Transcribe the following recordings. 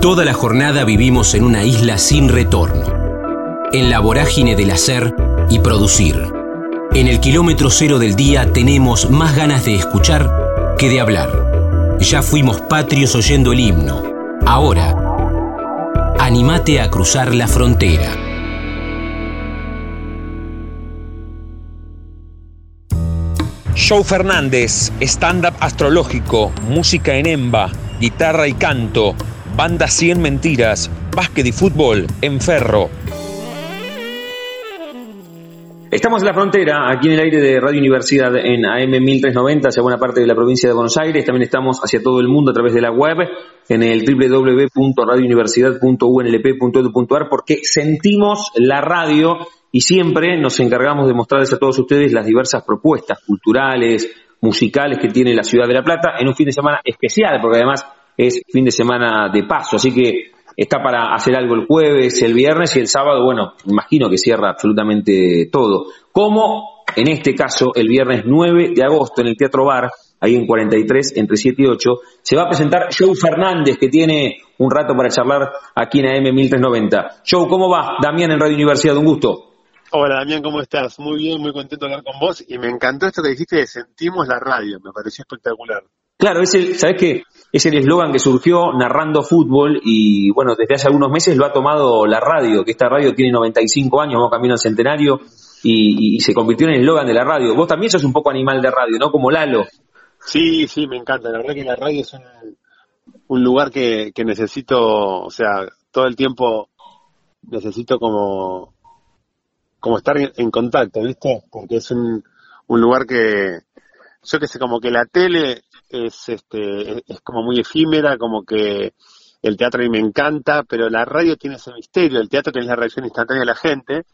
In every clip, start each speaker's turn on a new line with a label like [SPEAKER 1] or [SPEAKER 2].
[SPEAKER 1] Toda la jornada vivimos en una isla sin retorno, en la vorágine del hacer y producir. En el kilómetro cero del día tenemos más ganas de escuchar que de hablar. Ya fuimos patrios oyendo el himno. Ahora, animate a cruzar la frontera.
[SPEAKER 2] Show Fernández, stand-up astrológico, música en emba, guitarra y canto, banda 100 mentiras, básquet y fútbol en ferro. Estamos en la frontera, aquí en el aire de Radio Universidad en AM 1390, hacia buena parte de la provincia de Buenos Aires. También estamos hacia todo el mundo a través de la web en el www.radiouniversidad.unlp.edu.ar porque sentimos la radio y siempre nos encargamos de mostrarles a todos ustedes las diversas propuestas culturales, musicales que tiene la ciudad de La Plata en un fin de semana especial, porque además es fin de semana de paso, así que está para hacer algo el jueves, el viernes y el sábado, bueno, imagino que cierra absolutamente todo. Como en este caso el viernes 9 de agosto en el Teatro Bar, ahí en 43, entre 7 y 8, se va a presentar Joe Fernández, que tiene un rato para charlar aquí en AM 1390. Joe, ¿cómo va? Damián en Radio Universidad, un gusto.
[SPEAKER 3] Hola Damián, ¿cómo estás? Muy bien, muy contento de hablar con vos y me encantó esto que dijiste de sentimos la radio, me pareció espectacular.
[SPEAKER 2] Claro, es el, ¿sabes qué? Es el eslogan que surgió narrando fútbol y bueno, desde hace algunos meses lo ha tomado la radio, que esta radio tiene 95 años, vamos camino al centenario y, se convirtió en el eslogan de la radio. Vos también sos un poco animal de radio, ¿no? Como Lalo.
[SPEAKER 3] Sí, sí, me encanta. La verdad que la radio es un, lugar que, que necesito, o sea, todo el tiempo necesito como, como estar en, contacto, ¿viste? Porque es un, un lugar que, yo que sé, como que la tele es, este, es como muy efímera, como que el teatro a mí me encanta, pero la radio tiene ese misterio, el teatro tiene la reacción instantánea de la gente,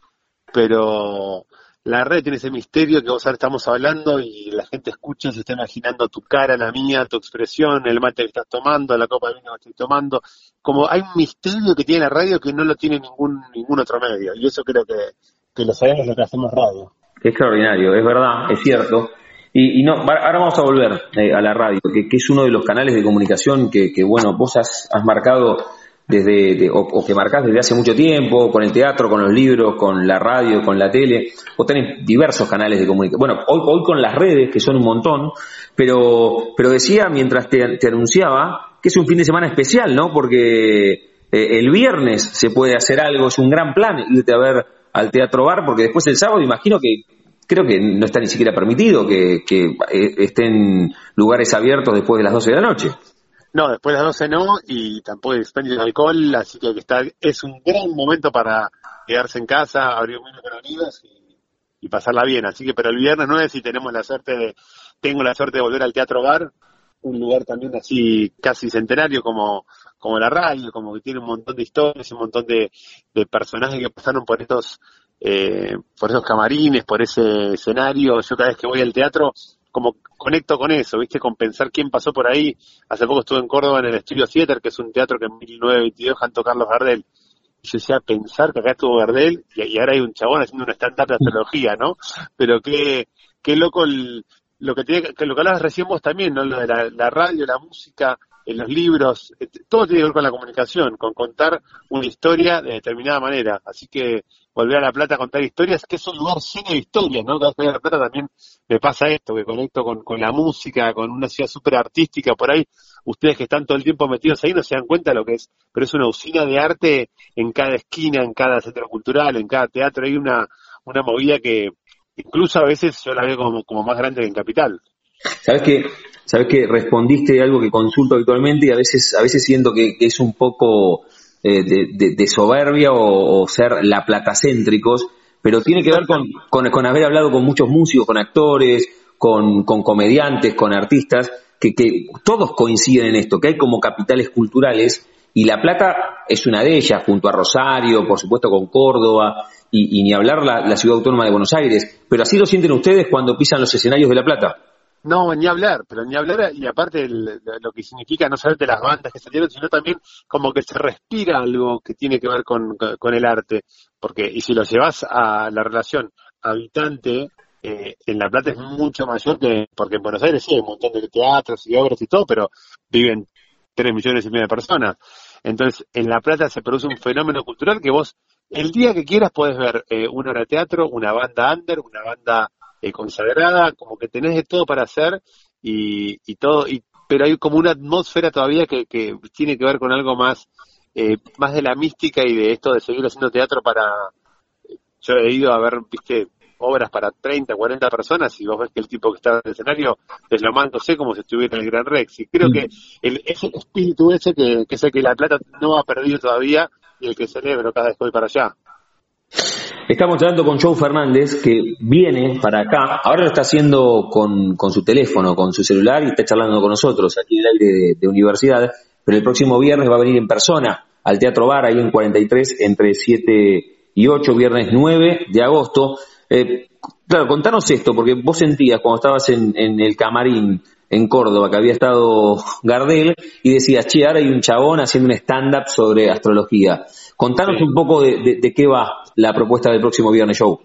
[SPEAKER 3] pero la radio tiene ese misterio que vos ahora estamos hablando y la gente escucha, se está imaginando tu cara, la mía, tu expresión, el mate que estás tomando, la copa de vino que estoy tomando. Como hay un misterio que tiene la radio que no lo tiene ningún, ningún otro medio. Y eso creo que, que lo sabemos lo que hacemos radio.
[SPEAKER 2] extraordinario, es verdad, es cierto. Y, no, ahora vamos a volver eh, a la radio, que, es uno de los canales de comunicación que, bueno, vos has, marcado desde, o, que marcás desde hace mucho tiempo, con el teatro, con los libros, con la radio, con la tele. Vos tenés diversos canales de comunicación. Bueno, hoy, hoy con las redes, que son un montón, pero, pero decía mientras te, anunciaba que es un fin de semana especial, ¿no? Porque eh, el viernes se puede hacer algo, es un gran plan irte a ver al Teatro Bar, porque después el sábado imagino que creo que no está ni siquiera permitido que, eh, estén lugares abiertos después de las 12 de la noche.
[SPEAKER 3] No, después de las 12 no, y tampoco expendio de alcohol, así que está, es un gran momento para quedarse en casa, abrir un vino con olivas y, y, pasarla bien. Así que, pero el viernes 9 si tenemos la suerte de, tengo la suerte de volver al Teatro Bar, un lugar también así casi centenario como, como la radio, como que tiene un montón de historias, un montón de, de personajes que pasaron por estos eh, por esos camarines, por ese escenario. Yo cada vez que voy al teatro, como conecto con eso, ¿viste? Con pensar quién pasó por ahí. Hace poco estuve en Córdoba en el Estudio Theater, que es un teatro que en 1922 cantó Carlos Gardel. Yo decía, pensar que acá estuvo Gardel y, ahora hay un chabón haciendo una stand-up de astrología, ¿no? Pero qué, qué loco lo que tiene, que lo que hablabas recién vos también, ¿no? Lo de la, la radio, la música, en los libros, todo tiene que ver con la comunicación, con contar una historia de determinada manera. Así que volver a La Plata a contar historias, que es un lugar lleno de historias, ¿no? Cada vez a La Plata también me pasa esto, que conecto con, con la música, con una ciudad súper artística, por ahí ustedes que están todo el tiempo metidos ahí no se dan cuenta de lo que es, pero es una usina de arte en cada esquina, en cada centro cultural, en cada teatro, hay una, una movida que incluso a veces yo la veo como, como más grande que en Capital.
[SPEAKER 2] ¿Sabes que sabes que respondiste algo que consulto habitualmente y a veces, a veces siento que, es un poco eh, de, soberbia o, ser la platacéntricos, pero tiene que ver con, con, haber hablado con muchos músicos, con actores, con, con comediantes, con artistas, que, que todos coinciden en esto, que hay como capitales culturales y La Plata es una de ellas, junto a Rosario, por supuesto con Córdoba, y, ni hablar la, la, ciudad autónoma de Buenos Aires. Pero así lo sienten ustedes cuando pisan los escenarios de La Plata.
[SPEAKER 3] No, ni hablar, pero ni hablar, y aparte lo que significa no solamente las bandas que salieron, sino también como que se respira algo que tiene que ver con, con el arte, porque, y si lo llevas a la relación habitante, eh, en La Plata es mucho mayor que, porque en Buenos Aires sí hay un montón de teatros y obras y todo, pero viven tres millones y medio de personas. Entonces, en La Plata se produce un fenómeno cultural que vos, el día que quieras, podés ver eh, una hora de teatro, una banda under, una banda eh, consagrada, como que tenés de todo para hacer y, y todo, y, pero hay como una atmósfera todavía que, que tiene que ver con algo más, eh, más de la mística y de esto de seguir haciendo teatro para, yo he ido a ver, viste, obras para 30, 40 personas y vos ves que el tipo que está en el escenario sé como si estuviera en el Gran Rex. Y creo mm. que el, ese espíritu ese que, que es el que La Plata no ha perdido todavía y el que celebro cada vez que voy para allá.
[SPEAKER 2] Estamos hablando con Joe Fernández, que viene para acá, ahora lo está haciendo con, con su teléfono, con su celular y está charlando con nosotros aquí en el aire de, universidad, pero el próximo viernes va a venir en persona al Teatro Bar, ahí en 43, entre 7 y 8, viernes 9 de agosto. Eh, claro, contanos esto, porque vos sentías cuando estabas en, en el camarín en Córdoba, que había estado Gardel, y decías, che, ahora hay un chabón haciendo un stand-up sobre astrología. Contanos un poco de, qué va la propuesta del próximo viernes show.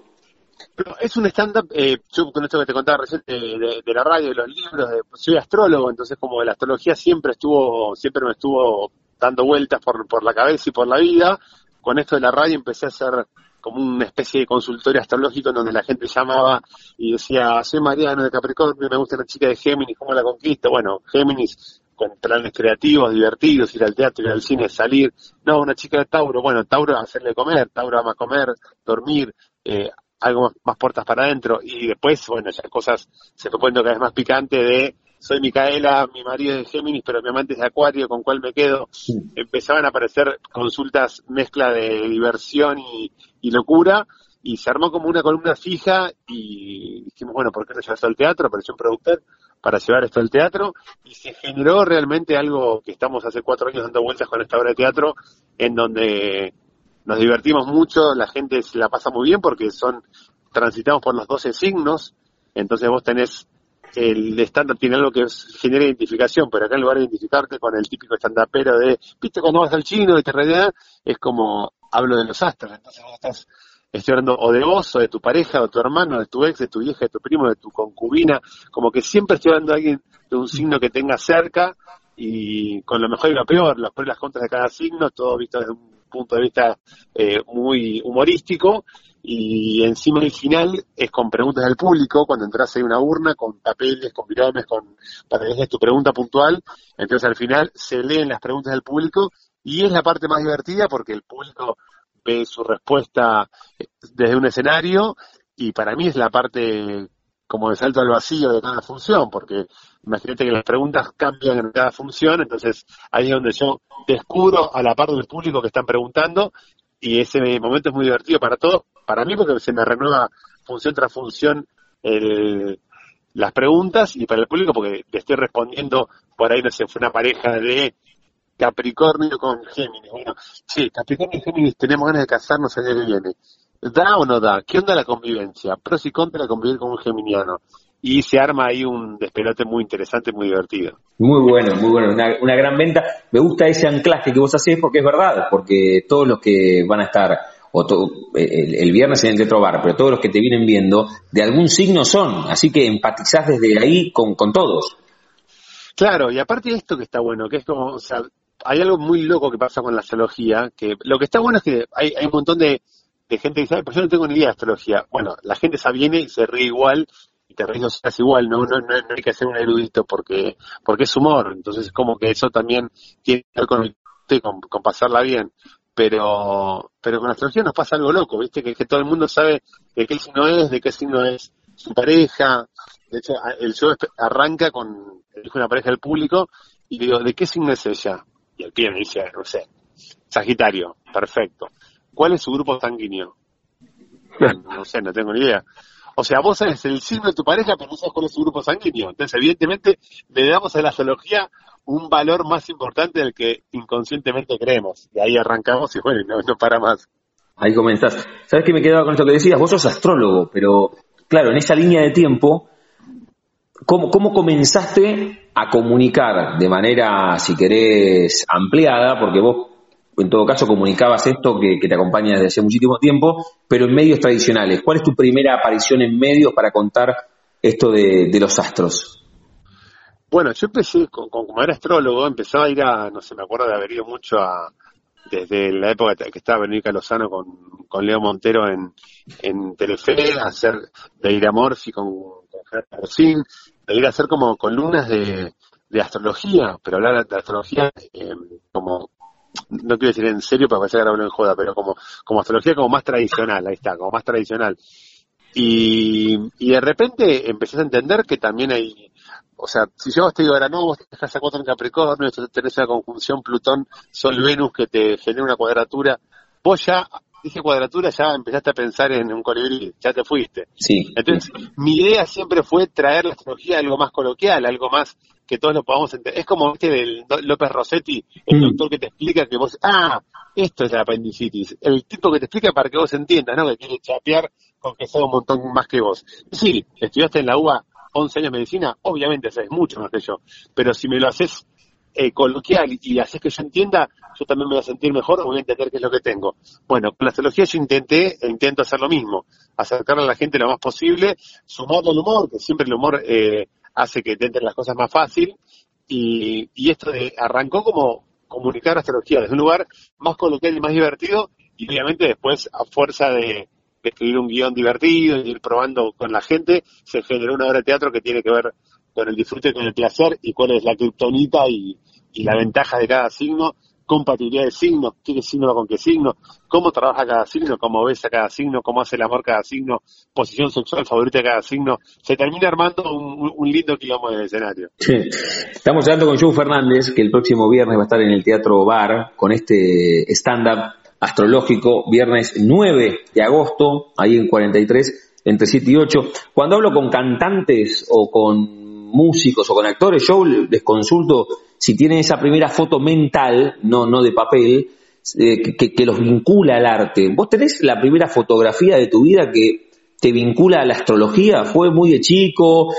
[SPEAKER 3] es un stand-up, eh, yo con esto que te contaba recién de, la radio, de los libros, soy astrólogo, entonces como la astrología siempre estuvo, siempre me estuvo dando vueltas por, por la cabeza y por la vida, con esto de la radio empecé a hacer como una especie de consultorio astrológico en donde la gente llamaba y decía, soy Mariano de Capricornio, me gusta la chica de Géminis, ¿cómo la conquista? Bueno, Géminis con planes creativos, divertidos, ir al teatro, ir al cine, salir. No, una chica de Tauro, bueno, Tauro hacerle comer, Tauro ama comer, dormir, eh, algo más, puertas para adentro. Y después, bueno, ya cosas se fue poniendo cada vez más picante de soy Micaela, mi marido es de Géminis, pero mi amante es de Acuario, ¿con cuál me quedo? Empezaban a aparecer consultas mezcla de diversión y, locura, y se armó como una columna fija y dijimos, bueno, ¿por qué no llevas al teatro? Apareció un productor para llevar esto al teatro y se generó realmente algo que estamos hace cuatro años dando vueltas con esta obra de teatro en donde nos divertimos mucho, la gente se la pasa muy bien porque son transitamos por los 12 signos, entonces vos tenés el estándar tiene algo que genera identificación, pero acá en lugar de identificarte con el típico estandapero de, viste, cuando vas al chino y te realidad, es como hablo de los astros, entonces vos estás, estoy hablando o de vos, o de tu pareja, o de tu hermano, de tu ex, de tu vieja, de tu primo, de tu concubina, como que siempre estoy hablando de alguien de un signo que tenga cerca y con lo mejor y lo peor, los pros y las contras de cada signo, todo visto desde un punto de vista eh, muy humorístico y encima el final es con preguntas del público, cuando entras hay una urna con papeles, con pirámides, con, para que dejes tu pregunta puntual, entonces al final se leen las preguntas del público y es la parte más divertida porque el público ve su respuesta eh, desde un escenario y para mí es la parte como de salto al vacío de cada función, porque imagínate que las preguntas cambian en cada función, entonces ahí es donde yo descubro a la parte del público que están preguntando y ese momento es muy divertido para todos, para mí porque se me renueva función tras función las preguntas y para el público porque le estoy respondiendo, por ahí no sé, fue una pareja de Capricornio con Géminis. Bueno, sí, Capricornio y Géminis tenemos ganas de casarnos el año que viene. ¿Da o no da? ¿Qué onda la convivencia? Pros y contras de convivir con un geminiano y se arma ahí un despelote muy interesante, muy divertido.
[SPEAKER 2] Muy bueno, muy bueno, una, gran venta. Me gusta ese anclaje que vos hacés porque es verdad, porque todos los que van a estar o el, viernes en el Teatro Bar, pero todos los que te vienen viendo, de algún signo son, así que empatizás desde ahí con, con todos.
[SPEAKER 3] Claro, y aparte de esto que está bueno, que es como, o sea, hay algo muy loco que pasa con la astrología, que lo que está bueno es que hay, hay un montón de, gente que dice, pues yo no tengo ni idea de astrología. Bueno, la gente se viene y se ríe igual y te ríes casi igual, no, no, no, hay que ser un erudito porque, porque es humor, entonces es como que eso también tiene que ver con, con, con pasarla bien. Pero, pero con la astrología nos pasa algo loco, viste, que, que todo el mundo sabe de qué signo es, de qué signo es su pareja. De hecho, el show arranca con, elijo una pareja del público y digo, ¿de qué signo es ella? Y el pie me dice, no sé, Sagitario, perfecto. ¿Cuál es su grupo sanguíneo? No sé, no tengo ni idea. O sea, vos sabes el signo de tu pareja, pero no sabes cuál es grupo sanguíneo. Entonces, evidentemente, le damos a la astrología un valor más importante del que inconscientemente creemos. Y ahí arrancamos y bueno, no, para más.
[SPEAKER 2] Ahí comenzás. ¿Sabes qué me quedaba con esto que decías? Vos sos astrólogo, pero claro, en esa línea de tiempo, ¿cómo, cómo comenzaste a comunicar de manera, si querés, ampliada? Porque vos en todo caso comunicabas esto que, te acompaña desde hace muchísimo tiempo, pero en medios tradicionales. ¿Cuál es tu primera aparición en medios para contar esto de, los astros?
[SPEAKER 3] Bueno, yo empecé, como era astrólogo, empezaba a ir a, no sé, me acuerdo de haber ido mucho a, desde la época que estaba Verónica Lozano con, con Leo Montero en, en Telefe, a hacer de ir a Morphy con, con de ir a hacer como columnas de, de astrología, pero hablar de astrología eh, como, no quiero decir en serio para parecer que hablo en joda, pero como, como astrología como más tradicional, ahí está, como más tradicional. Y, y de repente empecé a entender que también hay, o sea, si yo te digo ahora, no, vos estás a cuatro en Capricornio, tenés una conjunción Plutón-Sol-Venus que te genera una cuadratura, vos ya dije cuadratura, ya empezaste a pensar en un colibrí, ya te fuiste.
[SPEAKER 2] Sí.
[SPEAKER 3] Entonces, mi idea siempre fue traer la astrología a algo más coloquial, algo más que todos lo podamos entender. Es como, viste, del López Rossetti, el mm. doctor que te explica que vos, ah, esto es la apendicitis. El tipo que te explica para que vos entiendas, ¿no? Que quiere chapear con que sabe un montón más que vos. Sí, estudiaste en la UBA 11 años de medicina, obviamente sabes mucho más que yo, pero si me lo haces eh, coloquial y haces que yo entienda, yo también me voy a sentir mejor, voy a entender qué es lo que tengo. Bueno, con la astrología yo intenté, e intento hacer lo mismo, acercarle a la gente lo más posible, sumando el humor, que siempre el humor eh, hace que te entren las cosas más fácil, y, y esto de, arrancó como comunicar astrología desde un lugar más coloquial y más divertido, y obviamente después a fuerza de, escribir un guion divertido y ir probando con la gente, se generó una obra de teatro que tiene que ver con el disfrute, con el placer y cuál es la criptonita y, y la ventaja de cada signo, compatibilidad de signos, qué signo con qué signo, cómo trabaja cada signo, cómo ves a cada signo, cómo hace el amor cada signo, posición sexual favorita de cada signo. Se termina armando un, lindo kilómetro de escenario.
[SPEAKER 2] Estamos hablando con Joe Fernández, que el próximo viernes va a estar en el Teatro Bar con este stand-up astrológico, viernes 9 de agosto, ahí en 43, entre 7 y 8. Cuando hablo con cantantes o con músicos o con actores, yo les consulto si tienen esa primera foto mental, no, no de papel, eh, que, los vincula al arte. ¿Vos tenés la primera fotografía de tu vida que te vincula a la astrología? ¿Fue muy de chico?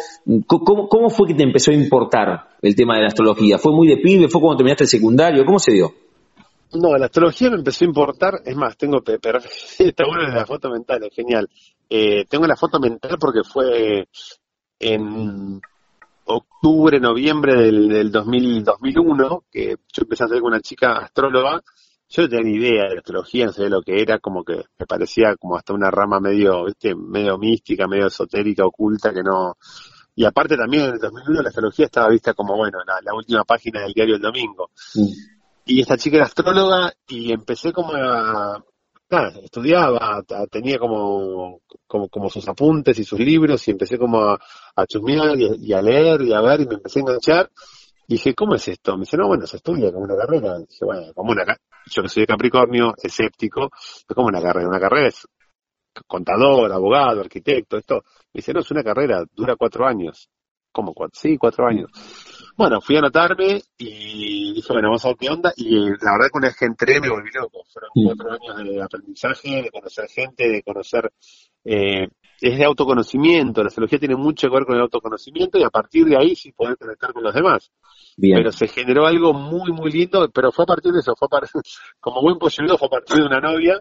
[SPEAKER 2] ¿Cómo, ¿Cómo, fue que te empezó a importar el tema de la astrología? ¿Fue muy de pibe? ¿Fue cuando terminaste el secundario? ¿Cómo se dio?
[SPEAKER 3] No, la astrología me empezó a importar, es más, tengo, está bueno de la foto mental, es genial. Eh, tengo la foto mental porque fue en octubre, noviembre del, del 2000, 2001, que yo empecé a hacer con una chica astróloga, yo no tenía ni idea de astrología, no sabía lo que era, como que me parecía como hasta una rama medio, viste, medio mística, medio esotérica, oculta, que no... Y aparte también en el 2001 la astrología estaba vista como, bueno, la, la última página del diario El Domingo. Y esta chica era astróloga y empecé como a, estudiaba, tenía como, como, sus apuntes y sus libros y empecé como a, a chusmear y, a leer y a ver y me empecé a enganchar. Y dije, ¿cómo es esto? Me dice, no, bueno, se estudia como una carrera. dije, bueno, como una yo que soy de Capricornio, escéptico, es como una carrera. Una carrera es contador, abogado, arquitecto, esto. Me dice, no, es una carrera, dura cuatro años. ¿Cómo cuatro? Sí, cuatro años. Bueno, fui a anotarme y dije, bueno, vamos a ver qué onda. Y la verdad que una vez que entré me volví loco. Fueron cuatro años de aprendizaje, de conocer gente, de conocer... Eh, es de autoconocimiento, la astrología tiene mucho que ver con el autoconocimiento y a partir de ahí sí poder conectar con los demás. Pero se generó algo muy, muy lindo, pero fue a partir de eso, fue a partir, como buen polluelo, fue a partir de una novia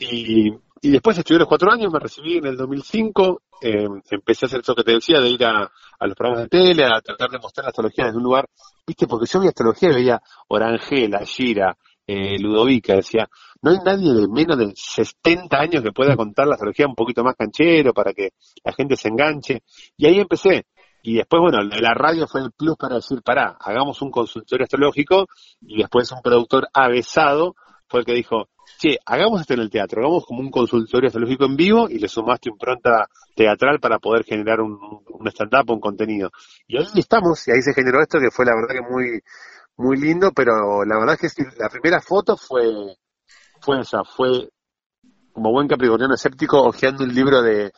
[SPEAKER 3] y, y después estudié los cuatro años, me recibí en el 2005, eh, empecé a hacer eso que te decía, de ir a, los programas de tele, a tratar de mostrar la astrología desde un lugar, viste, porque yo vi astrología y veía Orangela, Gira, eh, Ludovica, decía, no hay nadie de menos de 70 años que pueda contar la astrología un poquito más canchero para que la gente se enganche. Y ahí empecé. Y después, bueno, la radio fue el plus para decir, pará, hagamos un consultorio astrológico y después un productor avesado fue el que dijo, che, hagamos esto en el teatro, hagamos como un consultorio astrológico en vivo y le sumaste impronta teatral para poder generar un, un stand-up, un contenido. Y ahí estamos, y ahí se generó esto que fue la verdad que muy, muy lindo, pero la verdad es que la primera foto fue, fue esa, fue como buen capricorniano escéptico hojeando un libro de,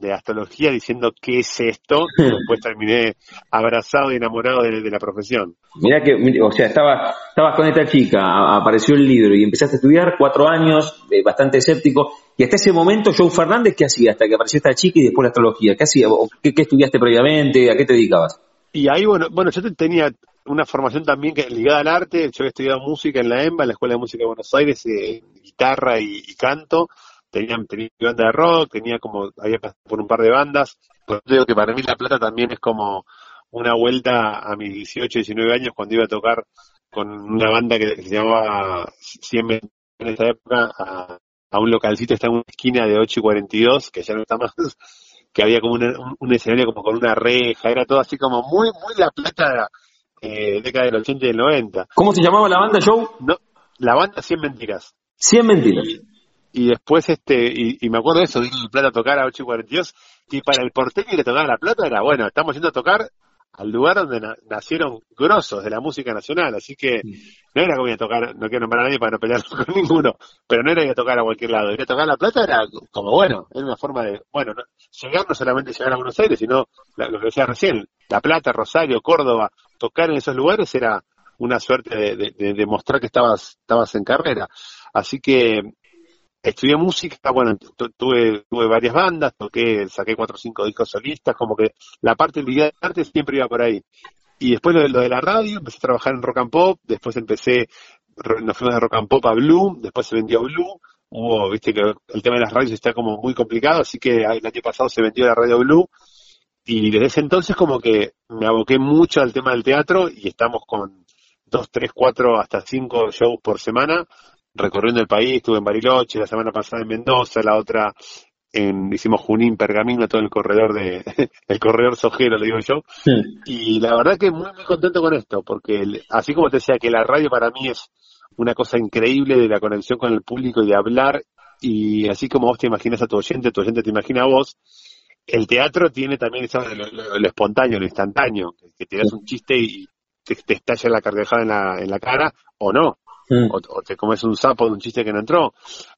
[SPEAKER 3] de astrología diciendo qué es esto, y después terminé abrazado y enamorado de, la profesión.
[SPEAKER 2] Mira que, o sea, estabas, estabas con esta chica, apareció el libro y empezaste a estudiar cuatro años, eh, bastante escéptico, y hasta ese momento, Joe Fernández, ¿qué hacía hasta que apareció esta chica y después la astrología? ¿Qué hacía? ¿Qué, qué estudiaste previamente? ¿A qué te dedicabas?
[SPEAKER 3] Y ahí, bueno, bueno, yo tenía una formación también que ligada al arte. Yo había estudiado música en la EMBA, en la Escuela de Música de Buenos Aires, eh, guitarra y, canto. Tenía, tenía banda de rock, tenía como, había pasado por un par de bandas. Por eso digo que para mí La Plata también es como una vuelta a mis 18, 19 años cuando iba a tocar con una banda que, se llamaba 100 en esa época a, un localcito está en una esquina de 8 y 42, que ya no está más, que había como un, escenario como con una reja, era todo así como muy, muy la plata eh, década del 80 y del 90.
[SPEAKER 2] ¿Cómo se llamaba la banda, Joe?
[SPEAKER 3] No, la banda 100 Mentiras.
[SPEAKER 2] 100 Mentiras.
[SPEAKER 3] Y, después, este, y, me acuerdo de eso, de plata a tocar a 8 y 42, y para el porteño que le tocaba la plata era, bueno, estamos yendo a tocar al lugar donde nacieron grosos de la música nacional, así que no era como ir a tocar, no quiero nombrar a nadie para no pelear con ninguno, pero no era ir a tocar a cualquier lado, ir a tocar La Plata era como bueno, era una forma de, bueno, llegar no solamente llegar a Buenos Aires, sino lo que decía recién, La Plata, Rosario, Córdoba, tocar en esos lugares era una suerte de, de demostrar que estabas, estabas en carrera. Así que estudié música, bueno, tuve, tuve varias bandas, toqué, saqué cuatro o cinco discos solistas, como que la parte de arte siempre iba por ahí. Y después lo de, lo de la radio, empecé a trabajar en rock and pop, después empecé, nos fuimos de rock and pop a Blue, después se vendió Blue, hubo, viste que el tema de las radios está como muy complicado, así que el año pasado se vendió la radio Blue, y desde ese entonces como que me aboqué mucho al tema del teatro y estamos con dos, tres, cuatro, hasta cinco shows por semana, recorriendo el país, estuve en Bariloche, la semana pasada en Mendoza, la otra en, hicimos Junín, Pergamino, todo el corredor de, el corredor sojero, le digo yo. Y la verdad que muy, muy contento con esto, porque así como te decía que la radio para mí es una cosa increíble de la conexión con el público y de hablar, y así como vos te imaginas a tu oyente, tu oyente te imagina a vos, el teatro tiene también lo, espontáneo, lo instantáneo, que, te das un chiste y te, te estalla la carcajada en la, en la cara, o no, Mm. o, te comes un sapo de un chiste que no entró.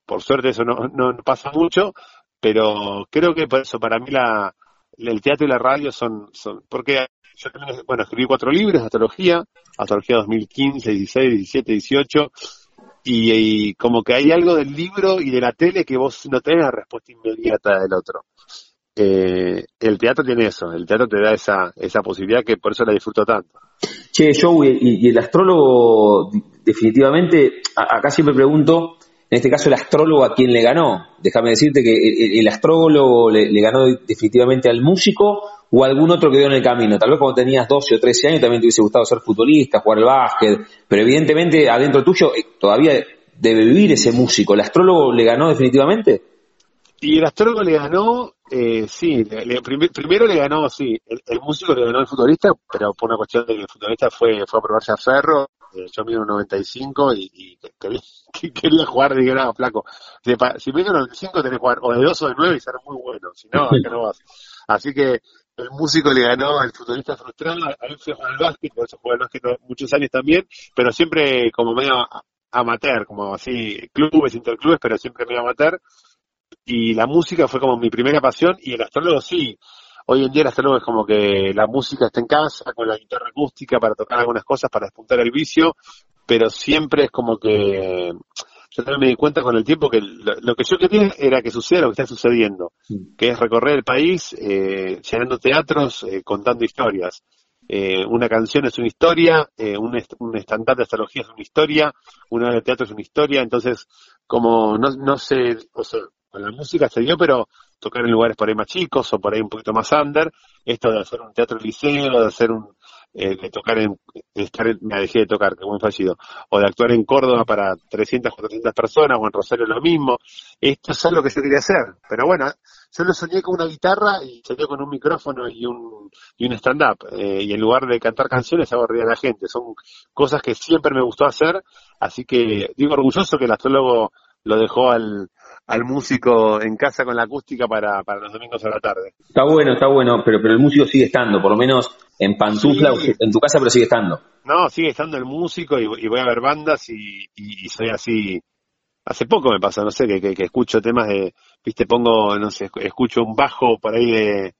[SPEAKER 3] Por suerte eso no, no, pasa mucho, pero creo que por eso para mí la, el teatro y la radio son, son porque yo bueno, escribí cuatro libros de astrología, astrología 2015, 16, 17, 18, y, como que hay algo del libro y de la tele que vos no tenés la respuesta inmediata del otro. Eh, el teatro tiene eso, el teatro te da esa, esa posibilidad que por eso la disfruto tanto.
[SPEAKER 2] Che, Joe, y, el astrólogo, definitivamente, acá siempre pregunto, en este caso el astrólogo a quién le ganó. Déjame decirte que el, astrólogo le, ganó definitivamente al músico o algún otro que dio en el camino. Tal vez cuando tenías 12 o 13 años también te hubiese gustado ser futbolista, jugar al básquet, pero evidentemente adentro tuyo eh, todavía debe vivir ese músico. ¿El astrólogo le ganó definitivamente?
[SPEAKER 3] Y el astrólogo le ganó, eh, sí, primero le ganó, sí, el, músico le ganó al futbolista, pero por una cuestión de que el futbolista fue, fue a probarse a Ferro, yo mido un 95 y, y quería, quería jugar, dije, no, flaco, si, si mido un 95 tenés que jugar o de 2 o de 9 y ser muy bueno, si no, acá no vas. Así que el músico le ganó al futbolista frustrado, a él fue al básquet, por eso jugué al básquet muchos años también, pero siempre como medio amateur, como así, clubes, interclubes, pero siempre medio amateur, y la música fue como mi primera pasión y el astrólogo sí. Hoy en día astrólogo es como que la música está en casa con la guitarra acústica para tocar algunas cosas, para despuntar el vicio, pero siempre es como que yo también me di cuenta con el tiempo que lo, que yo quería era que suceda lo que está sucediendo, que es recorrer el país eh, llenando teatros, eh, contando historias. Eh, una canción es una historia, eh, un, un estandarte de astrología es una historia, una de teatro es una historia, entonces como no, no sé, o sea, con la música se dio, pero tocar en lugares por ahí más chicos o por ahí un poquito más under, esto de hacer un teatro liceo, de hacer un, eh, de tocar en, estar me dejé de tocar, que buen fallido, o de actuar en Córdoba para 300, 400 personas, o en Rosario lo mismo, esto es algo que yo quería hacer, pero bueno, yo lo soñé con una guitarra y salió con un micrófono y un, y un stand-up, eh, y en lugar de cantar canciones hago reír a la gente, son cosas que siempre me gustó hacer, así que digo orgulloso que el astrólogo lo dejó al, al músico en casa con la acústica para, para los domingos a la tarde.
[SPEAKER 2] Está bueno, está bueno, pero, pero el músico sigue estando, por lo menos en pantufla en tu casa, pero sigue estando.
[SPEAKER 3] No, sigue estando el músico y, voy a ver bandas y, y, soy así. Hace poco me pasa, no sé, que, que, escucho temas de, viste, pongo, no sé, escucho un bajo por ahí de,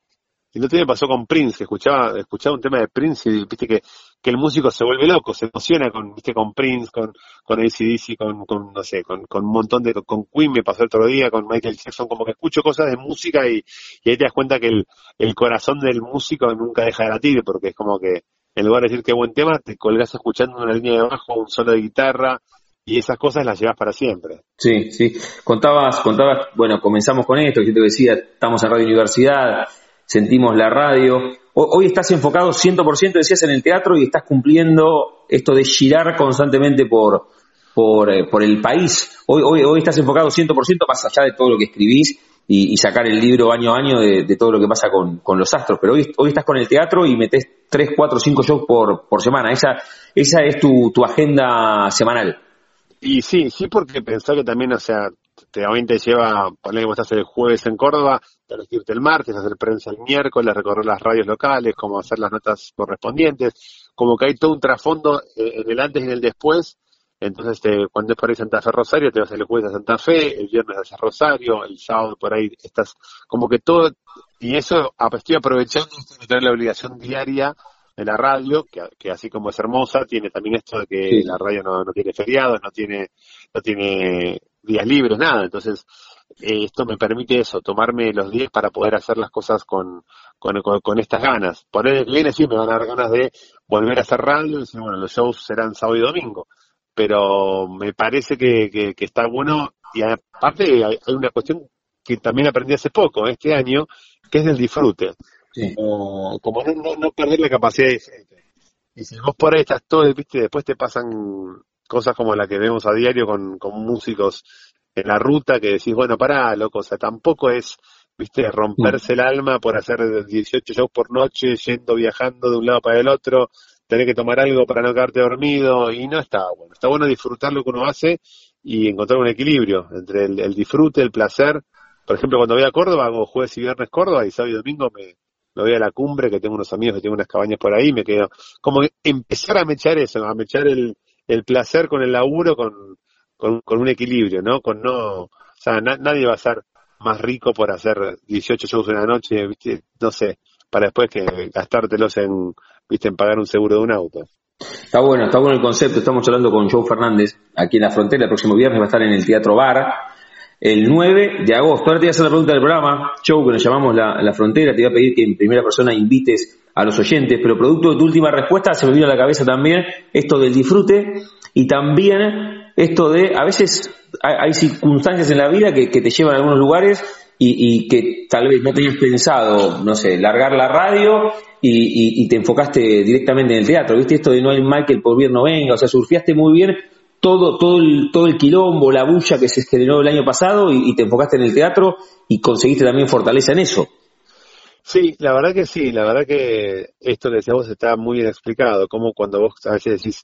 [SPEAKER 3] y no te me pasó con Prince, escuchaba, escuchaba un tema de Prince y viste que, que el músico se vuelve loco, se emociona con, viste, con Prince, con, con ACDC, con, con, no sé, con, con un montón de, con Queen me pasó el otro día, con Michael Jackson, como que escucho cosas de música y, y ahí te das cuenta que el, el corazón del músico nunca deja de latir, porque es como que en lugar de decir qué buen tema, te colgas escuchando una línea de bajo, un solo de guitarra, y esas cosas las llevas para siempre.
[SPEAKER 2] Sí, sí. Contabas, contabas, bueno, comenzamos con esto, yo te decía, estamos en Radio Universidad, sentimos la radio. Hoy estás enfocado 100%, decías, en el teatro y estás cumpliendo esto de girar constantemente por, por, eh, el país. Hoy, hoy, hoy estás enfocado 100% más allá de todo lo que escribís y, sacar el libro año a año de, todo lo que pasa con, con, los astros. Pero hoy, hoy estás con el teatro y metes 3, 4, 5 shows por, por semana. Esa, esa es tu, tu agenda semanal.
[SPEAKER 3] Y sí, sí, porque pensá que también, o sea, te, te lleva, poner que vos estás el jueves en Córdoba, tenés que irte el martes, hacer prensa el miércoles, recorrer las radios locales, como hacer las notas correspondientes, como que hay todo un trasfondo eh, en el antes y en el después. Entonces, este, cuando es por ahí Santa Fe Rosario, te vas el jueves a Santa Fe, el viernes a Rosario, el sábado por ahí estás, como que todo, y eso estoy aprovechando de tener la obligación diaria de la radio, que, así como es hermosa, tiene también esto de que la radio no, no tiene feriados, no tiene, no tiene días libres, nada. Entonces, eh, esto me permite eso, tomarme los días para poder hacer las cosas con, con, con, estas ganas. Por el que viene sí me van a dar ganas de volver a hacer radio y decir, bueno, los shows serán sábado y domingo. Pero me parece que, que, está bueno y aparte hay, una cuestión que también aprendí hace poco, este año, que es del disfrute. Como, como no, no, perder la capacidad de disfrute. Y si vos por ahí estás todo, viste, después te pasan cosas como la que vemos a diario con, con músicos en la ruta que decís, bueno, pará, loco, o sea, tampoco es, viste, romperse el alma por hacer 18 shows por noche, yendo, viajando de un lado para el otro, tener que tomar algo para no quedarte dormido, y no está bueno. Está bueno disfrutar lo que uno hace y encontrar un equilibrio entre el, el disfrute, el placer. Por ejemplo, cuando voy a Córdoba, hago jueves y viernes Córdoba, y sábado y domingo me, me voy a la cumbre, que tengo unos amigos que tienen unas cabañas por ahí, me quedo, como empezar a mechar eso, a mechar el, el placer con el laburo, con, con, un equilibrio, ¿no? Con no, o sea, nadie va a ser más rico por hacer 18 shows en la noche, ¿viste? No sé, para después que gastártelos en, ¿viste? En pagar un seguro de un auto.
[SPEAKER 2] Está bueno, está bueno el concepto. Estamos hablando con Joe Fernández aquí en la frontera. El próximo viernes va a estar en el Teatro Bar el 9 de agosto. Ahora te voy a hacer la pregunta del programa, Joe, que nos llamamos la, la frontera. Te voy a pedir que en primera persona invites a los oyentes, pero producto de tu última respuesta se me vino a la cabeza también esto del disfrute y también esto de, a veces hay, circunstancias en la vida que, te llevan a algunos lugares y, que tal vez no tenías pensado, no sé, largar la radio y, te enfocaste directamente en el teatro, ¿viste? Esto de no hay mal que el porvenir no venga, o sea, surfiaste muy bien todo, todo, el, todo el quilombo, la bulla que se generó el año pasado y te enfocaste en el teatro y conseguiste también fortaleza en eso.
[SPEAKER 3] Sí, la verdad que sí, la verdad que esto que decías vos está muy bien explicado, como cuando vos a veces decís,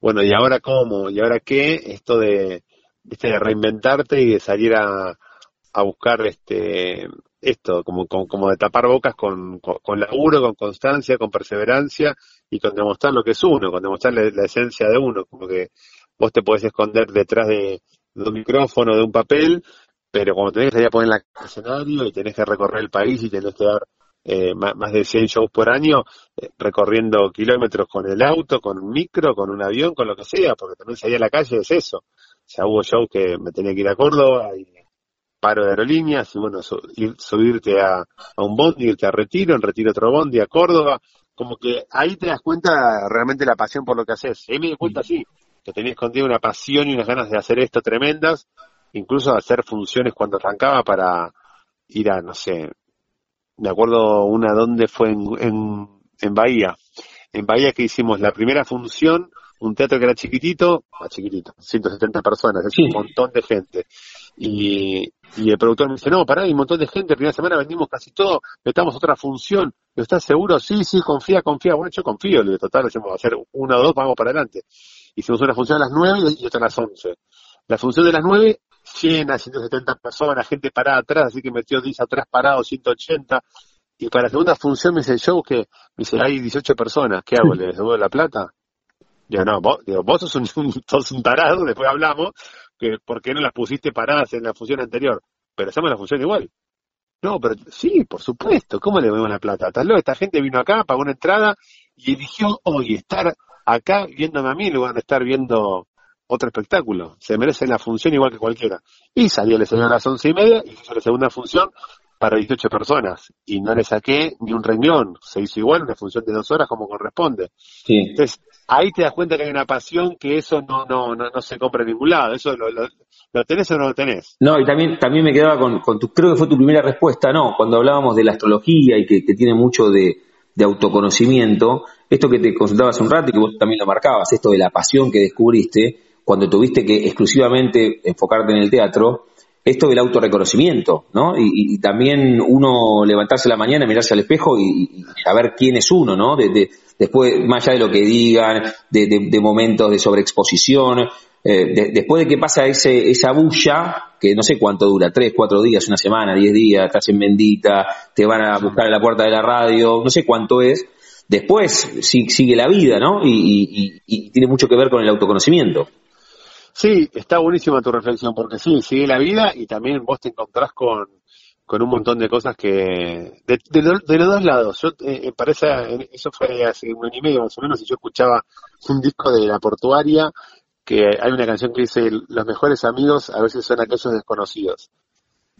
[SPEAKER 3] bueno, ¿y ahora cómo? ¿Y ahora qué? Esto de, de reinventarte y de salir a, a buscar este esto, como, como, de tapar bocas con, con, laburo, con constancia, con perseverancia y con demostrar lo que es uno, con demostrar la, esencia de uno, como que vos te podés esconder detrás de, un micrófono, de un papel, pero cuando tenés que salir a poner la escenario y tenés que recorrer el país y tenés que dar eh, más, de 100 shows por año, eh, recorriendo kilómetros con el auto, con un micro, con un avión, con lo que sea, porque también salir a la calle es eso. O sea, hubo shows que me tenía que ir a Córdoba y paro de aerolíneas y bueno, subirte a, un bondi, irte a Retiro, en Retiro otro bondi, a Córdoba, como que ahí te das cuenta realmente la pasión por lo que haces. Y me di cuenta sí, que tenías contigo una pasión y unas ganas de hacer esto tremendas, incluso hacer funciones cuando arrancaba para ir a, no sé, me acuerdo una donde fue en, en, Bahía, en Bahía que hicimos la primera función, un teatro que era chiquitito, más chiquitito, 170 personas, es un montón de gente. Y, el productor me dice, no, pará, hay un montón de gente, primera semana vendimos casi todo, metamos otra función, estás seguro? Sí, sí, confía, confía, bueno, yo confío, le digo, total, hacemos hacer una o dos, vamos para adelante. Hicimos una función a las 9 y otra a las 11. La función de las 9 llena, 170 personas, gente parada atrás, así que metió 10 atrás parados, 180. Y para la segunda función me dice el show que, me dice, hay 18 personas, ¿qué hago? ¿Le devuelvo la plata? Digo, no, vos, digo, vos sos, un, un, sos un tarado, después hablamos, que por qué no las pusiste paradas en la función anterior, pero hacemos la función igual. No, pero sí, por supuesto, ¿cómo le vemos la plata? Tal esta gente vino acá, pagó una entrada y eligió hoy estar acá viéndome a mí en lugar de estar viendo otro espectáculo. Se merece la función igual que cualquiera. Y salí el escenario a las once y media y hizo la segunda función para 18 personas. Y no le saqué ni un riñón. Se hizo igual una función de dos horas como corresponde. Entonces, ahí te das cuenta que hay una pasión que eso no, no, no, se compra en ningún lado. Eso lo, lo, tenés o no lo tenés.
[SPEAKER 2] No, y también, también me quedaba con, con tu, creo que fue tu primera respuesta, ¿no? Cuando hablábamos de la astrología y que, que tiene mucho de, de autoconocimiento, esto que te consultaba hace un rato y que vos también lo marcabas, esto de la pasión que descubriste cuando tuviste que exclusivamente enfocarte en el teatro, esto del autorreconocimiento, ¿no? Y, también uno levantarse la mañana, mirarse al espejo y, saber quién es uno, ¿no? De, después, más allá de lo que digan, de, momentos de sobreexposición, eh, después de que pasa ese, esa bulla, que no sé cuánto dura, tres, cuatro días, una semana, diez días, estás en bendita, te van a buscar a la puerta de la radio, no sé cuánto es, después sigue la vida, ¿no? y tiene mucho que ver con el autoconocimiento.
[SPEAKER 3] Sí, está buenísima tu reflexión, porque sí, sigue la vida y también vos te encontrás con, con un montón de cosas que... De, de, los dos lados. Yo, eh, parece, eso fue hace un año y medio más o menos, y yo escuchaba un disco de La Portuaria, que hay una canción que dice, los mejores amigos a veces son aquellos desconocidos.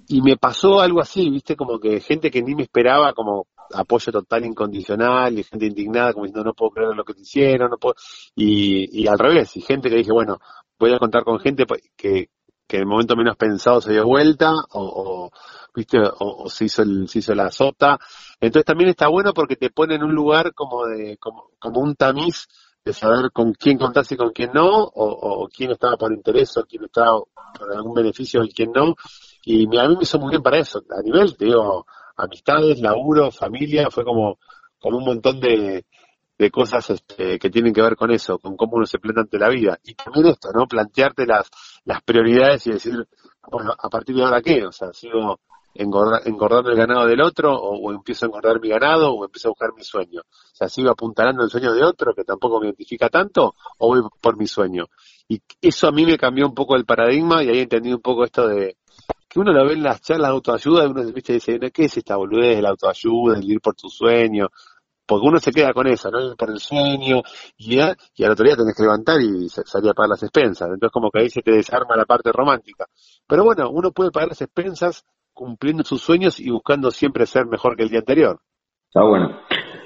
[SPEAKER 3] Y me pasó algo así, viste, como que gente que ni me esperaba, como apoyo total incondicional, y gente indignada, como diciendo, no puedo creer lo que te hicieron, no puedo... Y al revés, y gente que dije, bueno, voy a contar con gente que, que en el momento menos pensado se dio vuelta o, viste o, se hizo el, se hizo la sota. Entonces también está bueno porque te pone en un lugar como de como, como un tamiz de saber con quién contarse y con quién no o, quién estaba por interés o quién estaba por algún beneficio y quién no. Y a mí me hizo muy bien para eso. A nivel digo amistades laburo familia fue como como un montón de de cosas este, que tienen que ver con eso, con cómo uno se planta ante la vida. Y también esto, ¿no? Plantearte las, las prioridades y decir, bueno, ¿a partir de ahora qué? O sea, ¿sigo engordando el ganado del otro o, empiezo a engordar mi ganado o empiezo a buscar mi sueño? O sea, ¿sigo apuntalando el sueño de otro que tampoco me identifica tanto o voy por mi sueño? Y eso a mí me cambió un poco el paradigma y ahí entendí un poco esto de que uno lo ve en las charlas de autoayuda y uno dice, ¿qué es esta boludez de la autoayuda, el ir por tu sueño? Porque uno se queda con eso, ¿no? Por el sueño, y, ya, y al otro tenés que levantar y salir a pagar las expensas. Entonces como que ahí se te desarma la parte romántica. Pero bueno, uno puede pagar las expensas cumpliendo sus sueños y buscando siempre ser mejor que el día anterior.
[SPEAKER 2] Está bueno.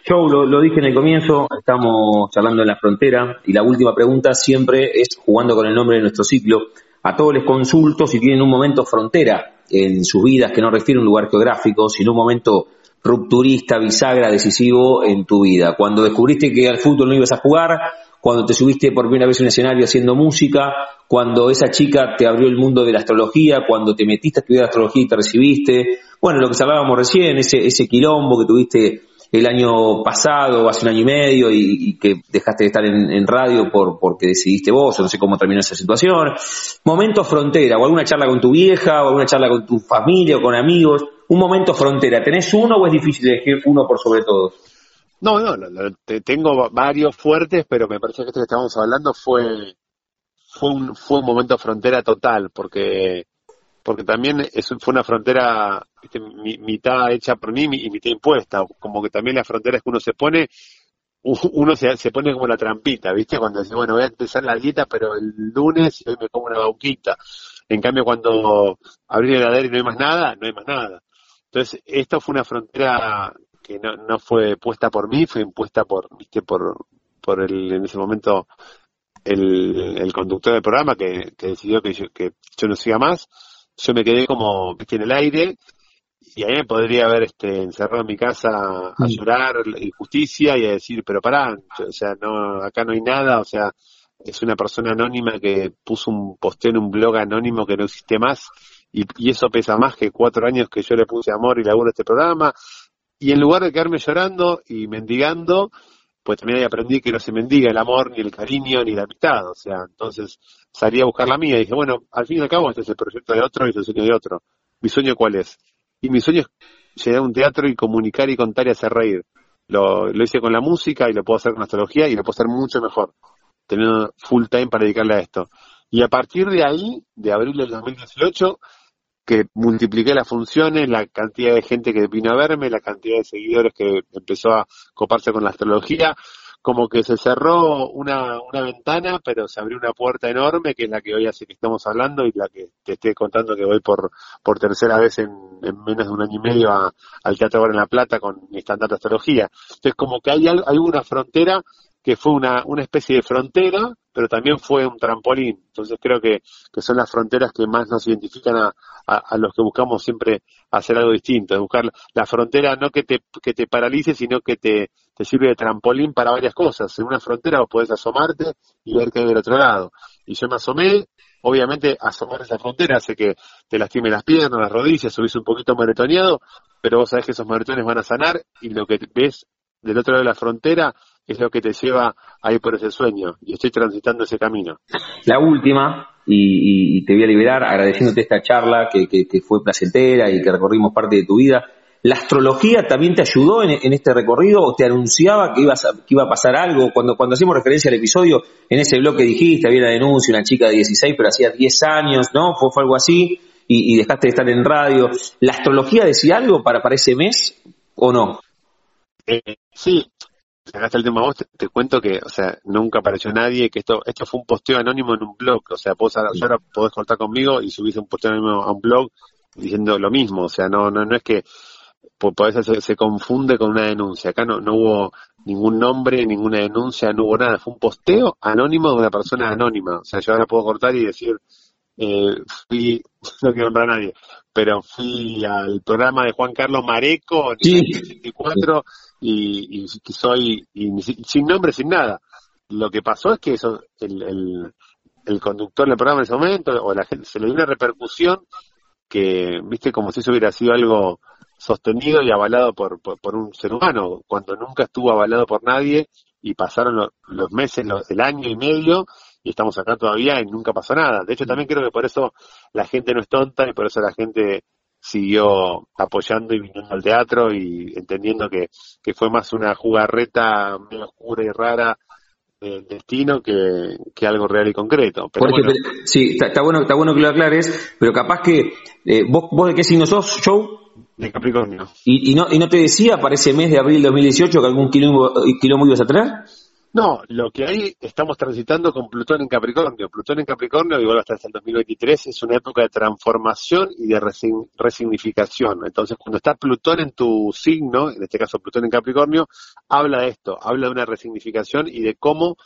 [SPEAKER 2] Yo lo, lo, dije en el comienzo, estamos charlando en la frontera y la última pregunta siempre es, jugando con el nombre de nuestro ciclo, a todos les consulto si tienen un momento frontera en sus vidas que no refiere a un lugar geográfico, sino un momento rupturista, bisagra, decisivo en tu vida? Cuando descubriste que al fútbol no ibas a jugar, cuando te subiste por primera vez en un escenario haciendo música, cuando esa chica te abrió el mundo de la astrología, cuando te metiste a estudiar astrología y te recibiste, bueno, lo que hablábamos recién, ese, ese quilombo que tuviste el año pasado, o hace un año y medio, y, que dejaste de estar en, radio por, porque decidiste vos, o no sé cómo terminó esa situación. Momento frontera, o alguna charla con tu vieja, o alguna charla con tu familia, o con amigos, un momento frontera. ¿Tenés uno o es difícil elegir uno por sobre todos?
[SPEAKER 3] No, no, tengo varios fuertes, pero me parece que este que estábamos hablando fue fue un fue un momento frontera total, porque porque también es, fue una frontera mitad hecha por mí y mitad impuesta, como que también las fronteras que uno se pone, uno se, se pone como la trampita, ¿viste? Cuando dice, bueno, voy a empezar la dieta, pero el lunes y hoy me como una bauquita. En cambio, cuando abrí el heladero y no hay más nada, no hay más nada. Entonces, esto fue una frontera que no, no fue puesta por mí, fue impuesta por, viste, por, por el, en ese momento, el, el conductor del programa que, que decidió que yo, que yo no siga más. Yo me quedé como, en el aire y ahí me podría haber este, encerrado en mi casa a mm. llorar injusticia y a decir, pero pará, o sea, no, acá no hay nada, o sea, es una persona anónima que puso un posteo en un blog anónimo que no existe más y, eso pesa más que cuatro años que yo le puse amor y laburo a este programa. Y en lugar de quedarme llorando y mendigando, pues también ahí aprendí que no se mendiga el amor, ni el cariño, ni la amistad. O sea, entonces salí a buscar la mía y dije, bueno, al fin y al cabo este es el proyecto de otro y este es el sueño de otro. ¿Mi sueño cuál es? Y mi sueño es llegar a un teatro y comunicar y contar y hacer reír. Lo, lo hice con la música y lo puedo hacer con la astrología y lo puedo hacer mucho mejor, teniendo full time para dedicarle a esto. Y a partir de ahí, de abril del 2018, que multipliqué las funciones, la cantidad de gente que vino a verme, la cantidad de seguidores que empezó a coparse con la astrología, como que se cerró una, una ventana, pero se abrió una puerta enorme, que es la que hoy hace que estamos hablando y la que te estoy contando que voy por, por tercera vez en, menos de un año y medio al Teatro Ahora en La Plata con mi estándar de astrología. Entonces, como que hay, hay una frontera que fue una, una especie de frontera, pero también fue un trampolín. Entonces creo que, que son las fronteras que más nos identifican a, a, los que buscamos siempre hacer algo distinto, buscar la frontera no que te, que te paralice, sino que te, te sirve de trampolín para varias cosas. En una frontera vos podés asomarte y ver qué hay del otro lado. Y yo me asomé, obviamente asomar esa frontera hace que te lastime las piernas, las rodillas, subís un poquito maretoneado, pero vos sabés que esos maretones van a sanar y lo que ves del otro lado de la frontera es lo que te lleva a ir por ese sueño y estoy transitando ese camino.
[SPEAKER 2] La última, y, te voy a liberar agradeciéndote esta charla que, fue placentera y que recorrimos parte de tu vida. ¿La astrología también te ayudó en, este recorrido o te anunciaba que, ibas que iba a pasar algo? Cuando, cuando hacemos referencia al episodio, en ese blog que dijiste, había una denuncia, una chica de 16, pero hacía 10 años, ¿no? Fue, fue algo así y, dejaste de estar en radio. ¿La astrología decía algo para, para ese mes o no?
[SPEAKER 3] Eh, sí, sacaste el tema vos, te, cuento que, o sea, nunca apareció nadie, que esto esto fue un posteo anónimo en un blog, o sea, vos ahora, ahora podés cortar conmigo y subís un posteo anónimo a un blog diciendo lo mismo, o sea, no no no es que por, eso se, se, confunde con una denuncia, acá no, no hubo ningún nombre, ninguna denuncia, no hubo nada, fue un posteo anónimo de una persona anónima, o sea, yo ahora puedo cortar y decir, eh, fui, no quiero nombrar a nadie, pero fui al programa de Juan Carlos Mareco en el 64 y, y soy sin nombre, sin nada. Lo que pasó es que eso, el, el, conductor del programa en ese momento, o la gente, se le dio una repercusión que, viste, como si eso hubiera sido algo sostenido y avalado por, por, un ser humano, cuando nunca estuvo avalado por nadie y pasaron los, meses, el año y medio y estamos acá todavía y nunca pasó nada. De hecho, también creo que por eso la gente no es tonta y por eso la gente siguió apoyando y viniendo al teatro y entendiendo que, que fue más una jugarreta medio oscura y rara del destino que, que algo real y concreto. Pero
[SPEAKER 2] sí, está, bueno, está bueno que lo aclares, pero capaz que eh, vos, vos de qué signo sos, Show?
[SPEAKER 3] De Capricornio.
[SPEAKER 2] ¿Y, y, no, ¿Y no te decía para ese mes de abril de 2018 que algún quilombo, quilombo ibas a traer?
[SPEAKER 3] No, lo que hay, estamos transitando con Plutón en Capricornio. Plutón en Capricornio, igual hasta el 2023, es una época de transformación y de resignificación. Entonces, cuando está Plutón en tu signo, en este caso Plutón en Capricornio, habla de esto, habla de una resignificación y de cómo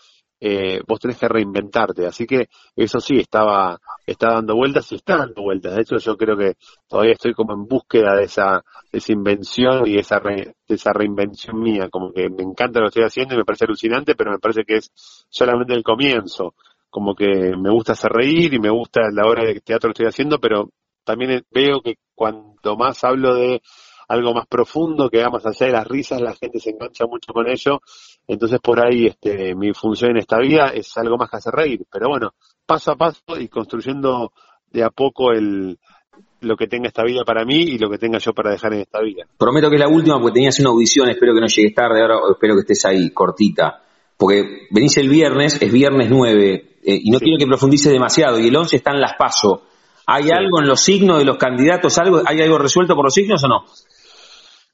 [SPEAKER 3] eh, vos tenés que reinventarte. Así que eso sí, estaba, está dando vueltas y está dando vueltas. De hecho, yo creo que todavía estoy como en búsqueda de esa, de esa invención y esa, de esa reinvención mía. Como que me encanta lo que estoy haciendo y me parece alucinante, pero me parece que es solamente el comienzo. Como que me gusta hacer reír y me gusta la hora de teatro que estoy haciendo, pero también veo que cuanto más hablo de algo más profundo que va más allá de las risas, la gente se engancha mucho con ello. Entonces por ahí este, mi función en esta vida es algo más que hacer reír. Pero bueno, paso a paso y construyendo de a poco el, lo que tenga esta vida para mí y lo que tenga yo para dejar en esta vida.
[SPEAKER 2] Prometo que es la última porque tenías una audición, espero que no llegues tarde, ahora espero que estés ahí, cortita. Porque venís el viernes, es viernes 9, eh, y no quiero que profundices demasiado, y el 11 está en las paso. ¿Hay algo en los signos de los candidatos? algo ¿Hay algo resuelto por los signos o no?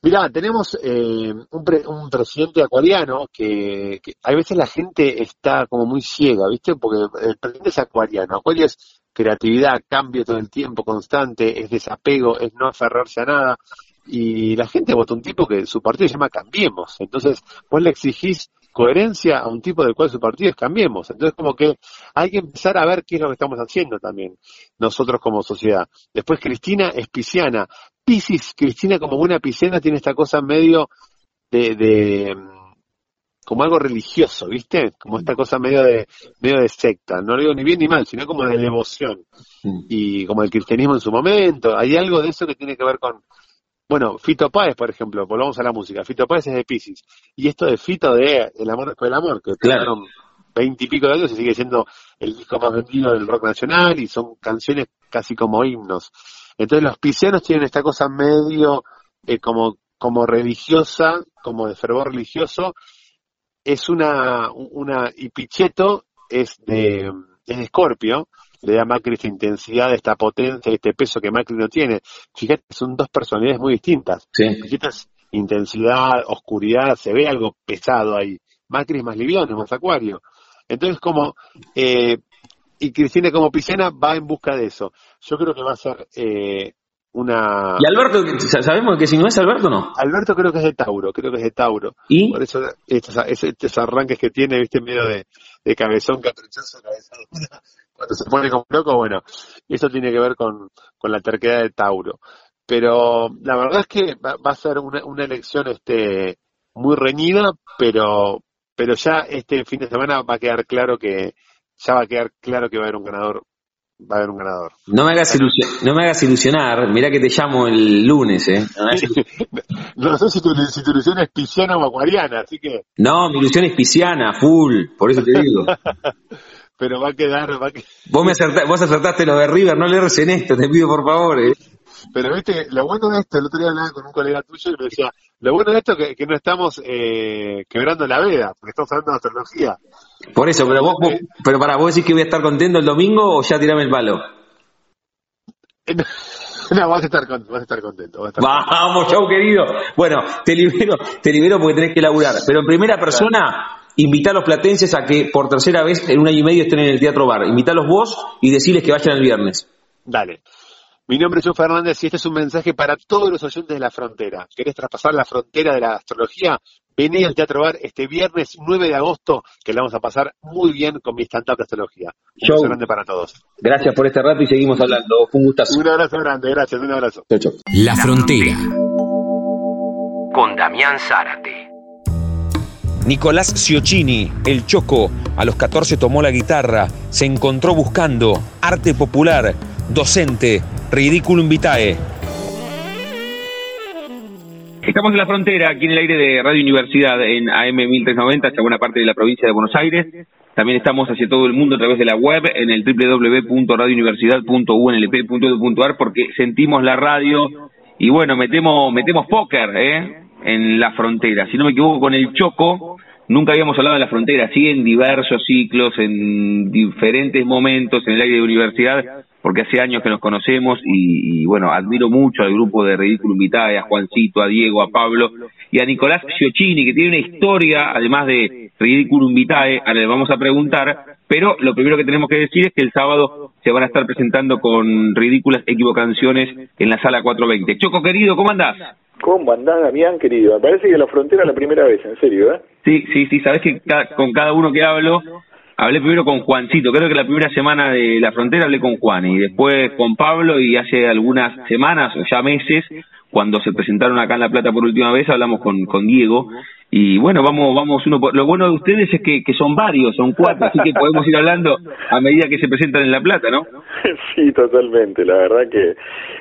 [SPEAKER 3] Mirá, tenemos eh, un, un, presidente acuariano que, que a veces la gente está como muy ciega, ¿viste? Porque el presidente es acuariano. Acuario es creatividad, cambio todo el tiempo, constante, es desapego, es no aferrarse a nada. Y la gente vota un tipo que su partido se llama Cambiemos. Entonces, vos le exigís coherencia a un tipo del cual su partido es Cambiemos. Entonces, como que hay que empezar a ver qué es lo que estamos haciendo también, nosotros como sociedad. Después, Cristina es pisciana. Piscis, Cristina como buena pisciana tiene esta cosa medio de, de como algo religioso, ¿viste? Como esta cosa medio de medio de secta, no lo digo ni bien ni mal, sino como de devoción. Mm. Y como el cristianismo en su momento, hay algo de eso que tiene que ver con bueno, Fito Páez, por ejemplo, volvamos a la música. Fito Páez es de Pisces. Y esto de Fito de El amor después del amor, que claro. veinte y pico de años y sigue siendo el disco más vendido del rock nacional y son canciones casi como himnos. Entonces los piscianos tienen esta cosa medio eh, como, como religiosa, como de fervor religioso. Es una, una, y Pichetto es de, es de Scorpio, le da a Macri esta intensidad, esta potencia, este peso que Macri no tiene. Fíjate, son dos personalidades muy distintas.
[SPEAKER 2] Sí.
[SPEAKER 3] es intensidad, oscuridad, se ve algo pesado ahí. Macri es más liviano, es más acuario. Entonces, como eh, y Cristina como pisciana va en busca de eso. Yo creo que va a ser eh, una...
[SPEAKER 2] ¿Y Alberto, sabemos que si no es Alberto no?
[SPEAKER 3] Alberto creo que es de Tauro, creo que es de Tauro. ¿Y? Por eso estos, estos arranques que tiene, viste, medio de, de cabezón caprichoso, cabezón, cuando se pone como loco, bueno, eso tiene que ver con, con la terquedad de Tauro. Pero la verdad es que va, a ser una, una elección este muy reñida, pero pero ya este fin de semana va a quedar claro que ya va a quedar claro que va a haber un ganador va a haber un ganador.
[SPEAKER 2] No me hagas, no me hagas ilusionar, mira que te llamo el lunes, ¿eh?
[SPEAKER 3] No, sé si tu, ilusión es pisciana o acuariana, así que...
[SPEAKER 2] No, mi ilusión es pisciana, full, por eso te digo.
[SPEAKER 3] Pero va a quedar... Va
[SPEAKER 2] Vos, me vos acertaste lo de River, no le en esto, te pido por favor, ¿eh?
[SPEAKER 3] Pero viste, lo bueno de esto, el otro día hablaba con un colega tuyo y me decía, lo bueno de esto es que, no estamos eh, quebrando la veda, porque estamos hablando de astrología.
[SPEAKER 2] Por eso, pero vos, pero para vos decís que voy a estar contento el domingo o ya tirame el palo.
[SPEAKER 3] No, vas a estar, vas a estar contento.
[SPEAKER 2] Vamos, chau querido. Bueno, te libero, te libero porque tenés que laburar. Pero en primera persona, invita a los platenses a que por tercera vez en un año y medio estén en el Teatro Bar. Invítalos vos y decirles que vayan el viernes.
[SPEAKER 3] Dale. Mi nombre es Joe Fernández y este es un mensaje para todos los oyentes de la frontera. ¿Querés traspasar la frontera de la astrología? Vení al Teatro Bar este viernes 9 de agosto, que le vamos a pasar muy bien con mi stand-up de astrología. Un abrazo grande para todos.
[SPEAKER 2] Gracias por este rato y seguimos hablando. Fue un gustazo.
[SPEAKER 3] Un abrazo grande, gracias, un abrazo.
[SPEAKER 1] La frontera. Con Damián Zárate.
[SPEAKER 4] Nicolás Ciocchini, el Choco, a los 14 tomó la guitarra, se encontró buscando arte popular, docente, Ridiculum Vitae.
[SPEAKER 2] Estamos en la frontera, aquí en el aire de Radio Universidad, en AM 1390, hacia buena parte de la provincia de Buenos Aires. También estamos hacia todo el mundo a través de la web, en el www.radiouniversidad.unlp.edu.ar, porque sentimos la radio y bueno, metemos, metemos póker, ¿eh? En la frontera. Si no me equivoco, con el Choco, nunca habíamos hablado de la frontera, sí en diversos ciclos, en diferentes momentos en el aire de universidad, porque hace años que nos conocemos y, bueno, admiro mucho al grupo de Ridículo Vitae, a Juancito, a Diego, a Pablo y a Nicolás Ciocchini, que tiene una historia, además de Ridículo Vitae, ahora le vamos a preguntar, pero lo primero que tenemos que decir es que el sábado se van a estar presentando con ridículas equivocaciones en la sala 420. Choco querido, ¿cómo andás?
[SPEAKER 5] ¿Cómo andás, Damián, querido? Parece que la frontera es la primera vez, en serio, ¿eh?
[SPEAKER 2] Sí, sí, sí, sabes que con cada uno que hablo hablé primero con Juancito, creo que la primera semana de la frontera hablé con Juan y después con Pablo y hace algunas semanas o ya meses, cuando se presentaron acá en La Plata por última vez, hablamos con, con Diego y bueno, vamos, vamos uno por... Lo bueno de ustedes es que, que son varios, son cuatro, así que podemos ir hablando a medida que se presentan en La Plata, ¿no?
[SPEAKER 5] Sí, totalmente, la verdad que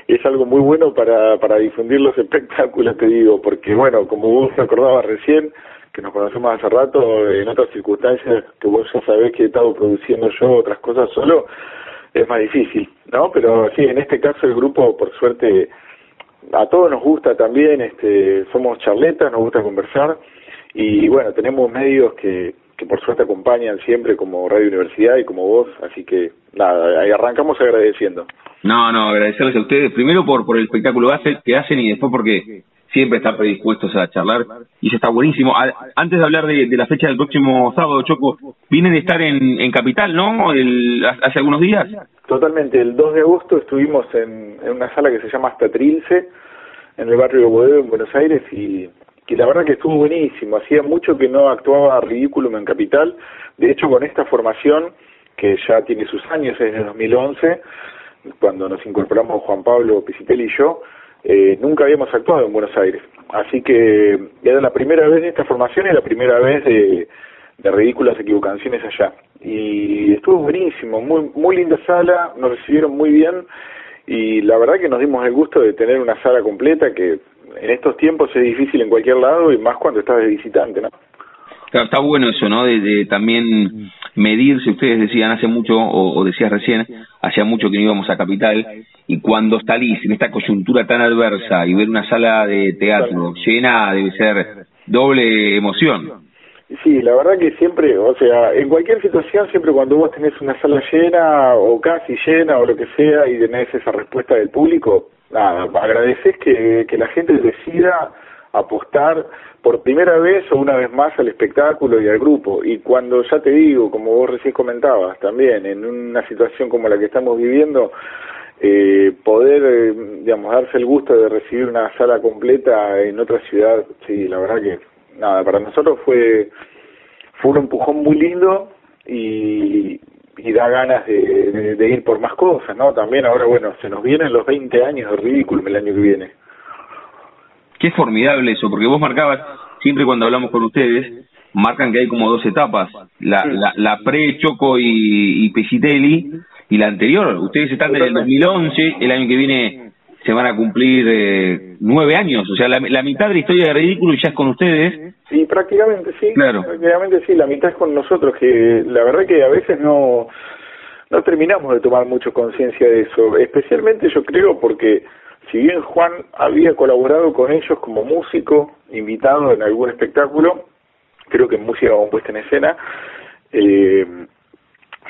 [SPEAKER 5] es algo muy bueno para, para difundir los espectáculos, te digo, porque bueno, como vos acordabas recién, que nos conocemos hace rato, en otras circunstancias que vos ya sabés que he estado produciendo yo otras cosas solo, es más difícil, ¿no? Pero sí, en este caso el grupo, por suerte, a todos nos gusta también, este, somos charletas, nos gusta conversar y bueno, tenemos medios que, que por suerte acompañan siempre como Radio Universidad y como vos, así que nada, ahí arrancamos agradeciendo.
[SPEAKER 2] No, no, agradecerles a ustedes primero por, por el espectáculo que hacen y después porque siempre están predispuestos a charlar y eso está buenísimo. Antes de hablar de, la fecha del próximo sábado, Choco, vienen de estar en, en Capital, ¿no? El, hace algunos días.
[SPEAKER 5] Totalmente, el 2 de agosto estuvimos en, una sala que se llama Hasta Trilce, en el barrio de Bodeo, en Buenos Aires, y, y la verdad que estuvo buenísimo. Hacía mucho que no actuaba Ridículum en Capital. De hecho, con esta formación, que ya tiene sus años, es de 2011, cuando nos incorporamos Juan Pablo Pisipelli y yo, eh, nunca habíamos actuado en Buenos Aires. Así que era la primera vez de esta formación y la primera vez de, ridículas equivocaciones allá. Y estuvo buenísimo, muy, muy linda sala, nos recibieron muy bien y la verdad que nos dimos el gusto de tener una sala completa que en estos tiempos es difícil en cualquier lado y más cuando estás de visitante, ¿no?
[SPEAKER 2] Claro, está bueno eso, ¿no? De, también medirse, ustedes decían hace mucho, o, decías recién, hacía mucho que no íbamos a Capital, y cuando salís en esta coyuntura tan adversa y ver una sala de teatro llena debe ser doble emoción.
[SPEAKER 5] Sí, la verdad que siempre, o sea, en cualquier situación, siempre cuando vos tenés una sala llena o casi llena o lo que sea y tenés esa respuesta del público, nada, agradeces que, que la gente decida apostar por primera vez o una vez más al espectáculo y al grupo. Y cuando ya te digo, como vos recién comentabas también, en una situación como la que estamos viviendo, eh, poder, eh, digamos, darse el gusto de recibir una sala completa en otra ciudad, sí, la verdad que, nada, para nosotros fue, fue un empujón muy lindo y, y da ganas de, de, ir por más cosas, ¿no? También ahora, bueno, se nos vienen los 20 años de ridículo el año que viene.
[SPEAKER 2] Qué formidable eso, porque vos marcabas, siempre cuando hablamos con ustedes, marcan que hay como dos etapas, la, la, la pre-Choco y, y Pesitelli, y la anterior. Ustedes están desde el 2011, el año que viene se van a cumplir eh, nueve años, o sea, la, mitad de la historia de Ridículo ya es con ustedes.
[SPEAKER 5] Sí, prácticamente sí. Claro. Prácticamente sí, la mitad es con nosotros, que la verdad que a veces no, no terminamos de tomar mucho conciencia de eso, especialmente yo creo porque si bien Juan había colaborado con ellos como músico, invitado en algún espectáculo, creo que en música compuesta en escena, eh,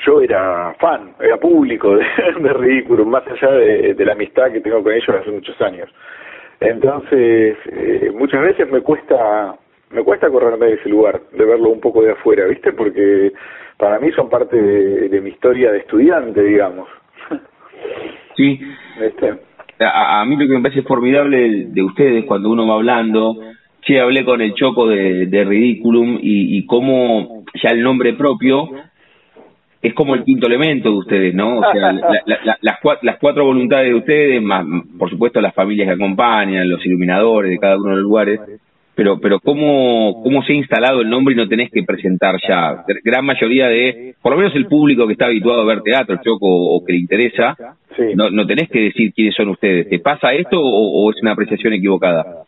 [SPEAKER 5] yo era fan, era público de, de Ridículo, más allá de, la amistad que tengo con ellos hace muchos años. Entonces, eh, muchas veces me cuesta me cuesta correrme de ese lugar, de verlo un poco de afuera, ¿viste? Porque para mí son parte de, mi historia de estudiante, digamos.
[SPEAKER 2] Sí. ¿Viste? A, mí lo que me parece formidable de ustedes cuando uno va hablando, sí, hablé con el Choco de, de Ridiculum y, y cómo ya el nombre propio es como el quinto elemento de ustedes, ¿no? O sea, las, cuatro, las cuatro voluntades de ustedes, más por supuesto las familias que acompañan, los iluminadores de cada uno de los lugares, pero pero cómo, cómo se ha instalado el nombre y no tenés que presentar ya. Gran mayoría de, por lo menos el público que está habituado a ver teatro, Choco, o que le interesa, no, no tenés que decir quiénes son ustedes. ¿Te pasa esto o, o es una apreciación equivocada?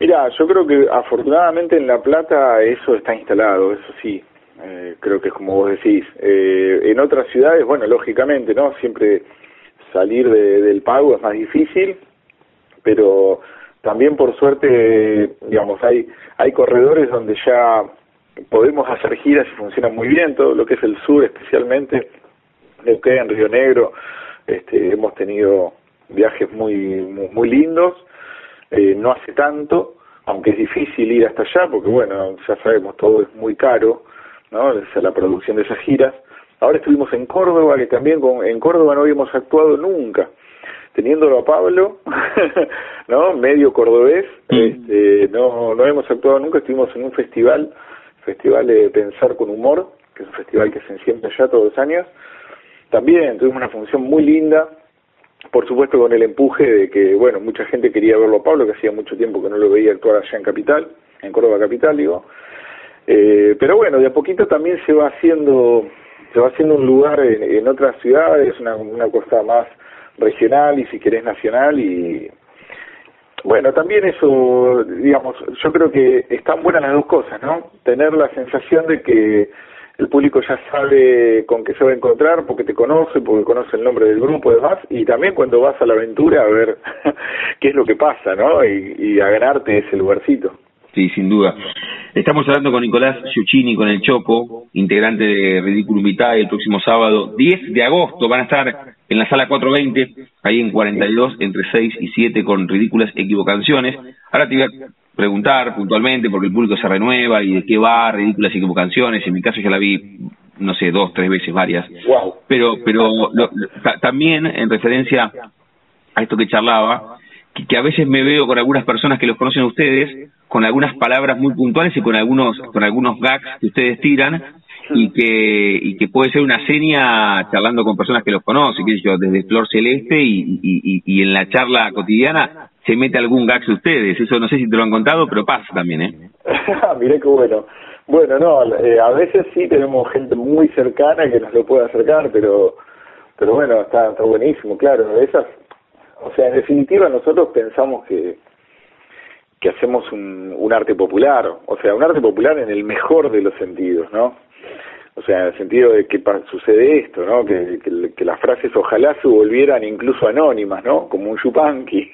[SPEAKER 5] Mira, yo creo que afortunadamente en La Plata eso está instalado, eso sí. Eh, creo que es como vos decís. Eh, en otras ciudades, bueno, lógicamente, ¿no? Siempre salir del pago es más difícil, pero también por suerte, digamos, hay, hay corredores donde ya podemos hacer giras y funcionan muy bien, todo lo que es el sur especialmente, en Río Negro, este, hemos tenido viajes muy, muy, lindos, eh, no hace tanto, aunque es difícil ir hasta allá, porque bueno, ya sabemos, todo es muy caro, ¿no? la producción de esas giras. Ahora estuvimos en Córdoba, que también con, en Córdoba no habíamos actuado nunca. Teniéndolo a Pablo, ¿no? Medio cordobés, mm. este, no, no hemos actuado nunca, estuvimos en un festival, Festival de Pensar con Humor, que es un festival que se enciende allá todos los años. También tuvimos una función muy linda, por supuesto con el empuje de que, bueno, mucha gente quería verlo a Pablo, que hacía mucho tiempo que no lo veía actuar allá en Capital, en Córdoba Capital, digo. Eh, pero bueno, de a poquito también se va haciendo se va haciendo un lugar en, otras ciudades, una, una cosa más regional y si querés nacional y bueno, también eso, digamos, yo creo que están buenas las dos cosas, ¿no? Tener la sensación de que el público ya sabe con qué se va a encontrar, porque te conoce, porque conoce el nombre del grupo y demás, y también cuando vas a la aventura a ver qué es lo que pasa, ¿no? Y, y a ganarte ese lugarcito.
[SPEAKER 2] Sí, sin duda. Estamos hablando con Nicolás Ciuccini, con el Choco, integrante de Ridículo Vitae, el próximo sábado 10 de agosto. Van a estar en la sala 420, ahí en 42, entre 6 y 7, con ridículas equivocaciones. Ahora te voy a preguntar puntualmente, porque el público se renueva y de qué va ridículas equivocaciones. En mi caso ya la vi, no sé, dos, tres veces, varias. Pero, pero también en referencia a esto que charlaba, que a veces me veo con algunas personas que los conocen a ustedes, con algunas palabras muy puntuales y con algunos con algunos gags que ustedes tiran y que y que puede ser una seña charlando con personas que los conocen, que yo, desde Flor Celeste y, y, y, en la charla cotidiana se mete algún gag de ustedes. Eso no sé si te lo han contado, pero pasa también, ¿eh?
[SPEAKER 5] Miré qué bueno. Bueno, no, eh, a veces sí tenemos gente muy cercana que nos lo puede acercar, pero pero bueno, está, está buenísimo, claro. Esas, o sea, en definitiva nosotros pensamos que que hacemos un, un arte popular, o sea, un arte popular en el mejor de los sentidos, ¿no? O sea, en el sentido de que sucede esto, ¿no? Que, las frases ojalá se volvieran incluso anónimas, ¿no? Como un chupanqui,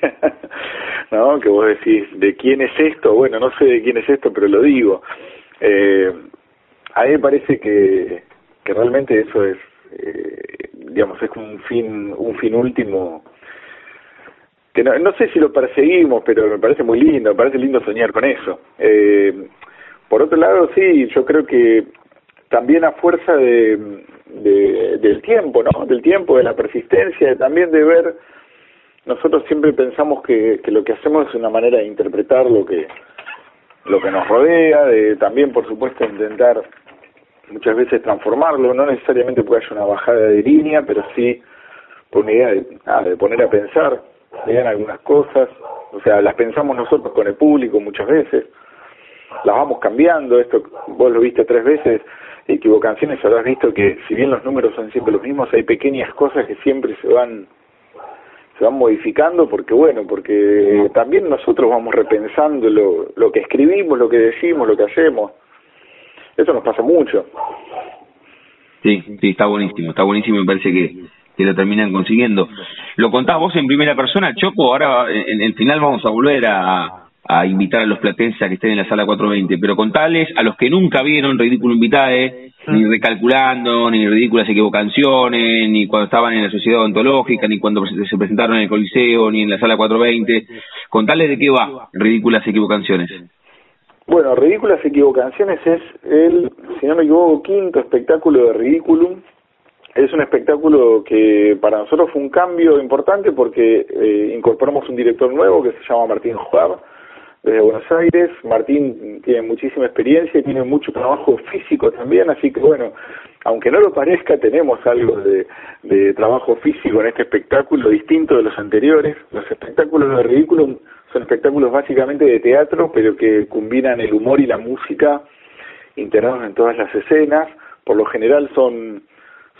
[SPEAKER 5] ¿no? Que vos decís, ¿de quién es esto? Bueno, no sé de quién es esto, pero lo digo. Eh, a mí me parece que, que realmente eso es, eh, digamos, es un fin, un fin último que no, sé si lo perseguimos, pero me parece muy lindo, me parece lindo soñar con eso. Eh, por otro lado, sí, yo creo que también a fuerza de, del tiempo, ¿no? Del tiempo, de la persistencia, también de ver, nosotros siempre pensamos que, que lo que hacemos es una manera de interpretar lo que, lo que nos rodea, de también, por supuesto, intentar muchas veces transformarlo, no necesariamente porque haya una bajada de línea, pero sí por una idea de, ah, de poner a pensar, vean algunas cosas, o sea, las pensamos nosotros con el público muchas veces, las vamos cambiando, esto vos lo viste tres veces, equivocaciones habrás visto que si bien los números son siempre los mismos, hay pequeñas cosas que siempre se van se van modificando porque bueno, porque también nosotros vamos repensando lo, lo que escribimos, lo que decimos, lo que hacemos. Eso nos pasa mucho.
[SPEAKER 2] Sí, sí, está buenísimo, está buenísimo, me parece que, que lo terminan consiguiendo. Lo contás vos en primera persona, Choco, ahora en el final vamos a volver a, a invitar a los platenses a que estén en la sala 420, pero contales a los que nunca vieron Ridículo Invitae, ni recalculando, ni ridículas equivocaciones, ni cuando estaban en la sociedad ontológica, ni cuando se presentaron en el Coliseo, ni en la sala 420, contales de qué va Ridículas equivocaciones.
[SPEAKER 5] Bueno, Ridículas Equivocaciones es el, si no me equivoco, quinto espectáculo de Ridiculum. Es un espectáculo que para nosotros fue un cambio importante porque eh, incorporamos un director nuevo que se llama Martín Juar, desde Buenos Aires. Martín tiene muchísima experiencia y tiene mucho trabajo físico también, así que bueno, aunque no lo parezca, tenemos algo de, de trabajo físico en este espectáculo distinto de los anteriores. Los espectáculos de ridículo son espectáculos básicamente de teatro, pero que combinan el humor y la música integrados en todas las escenas. Por lo general son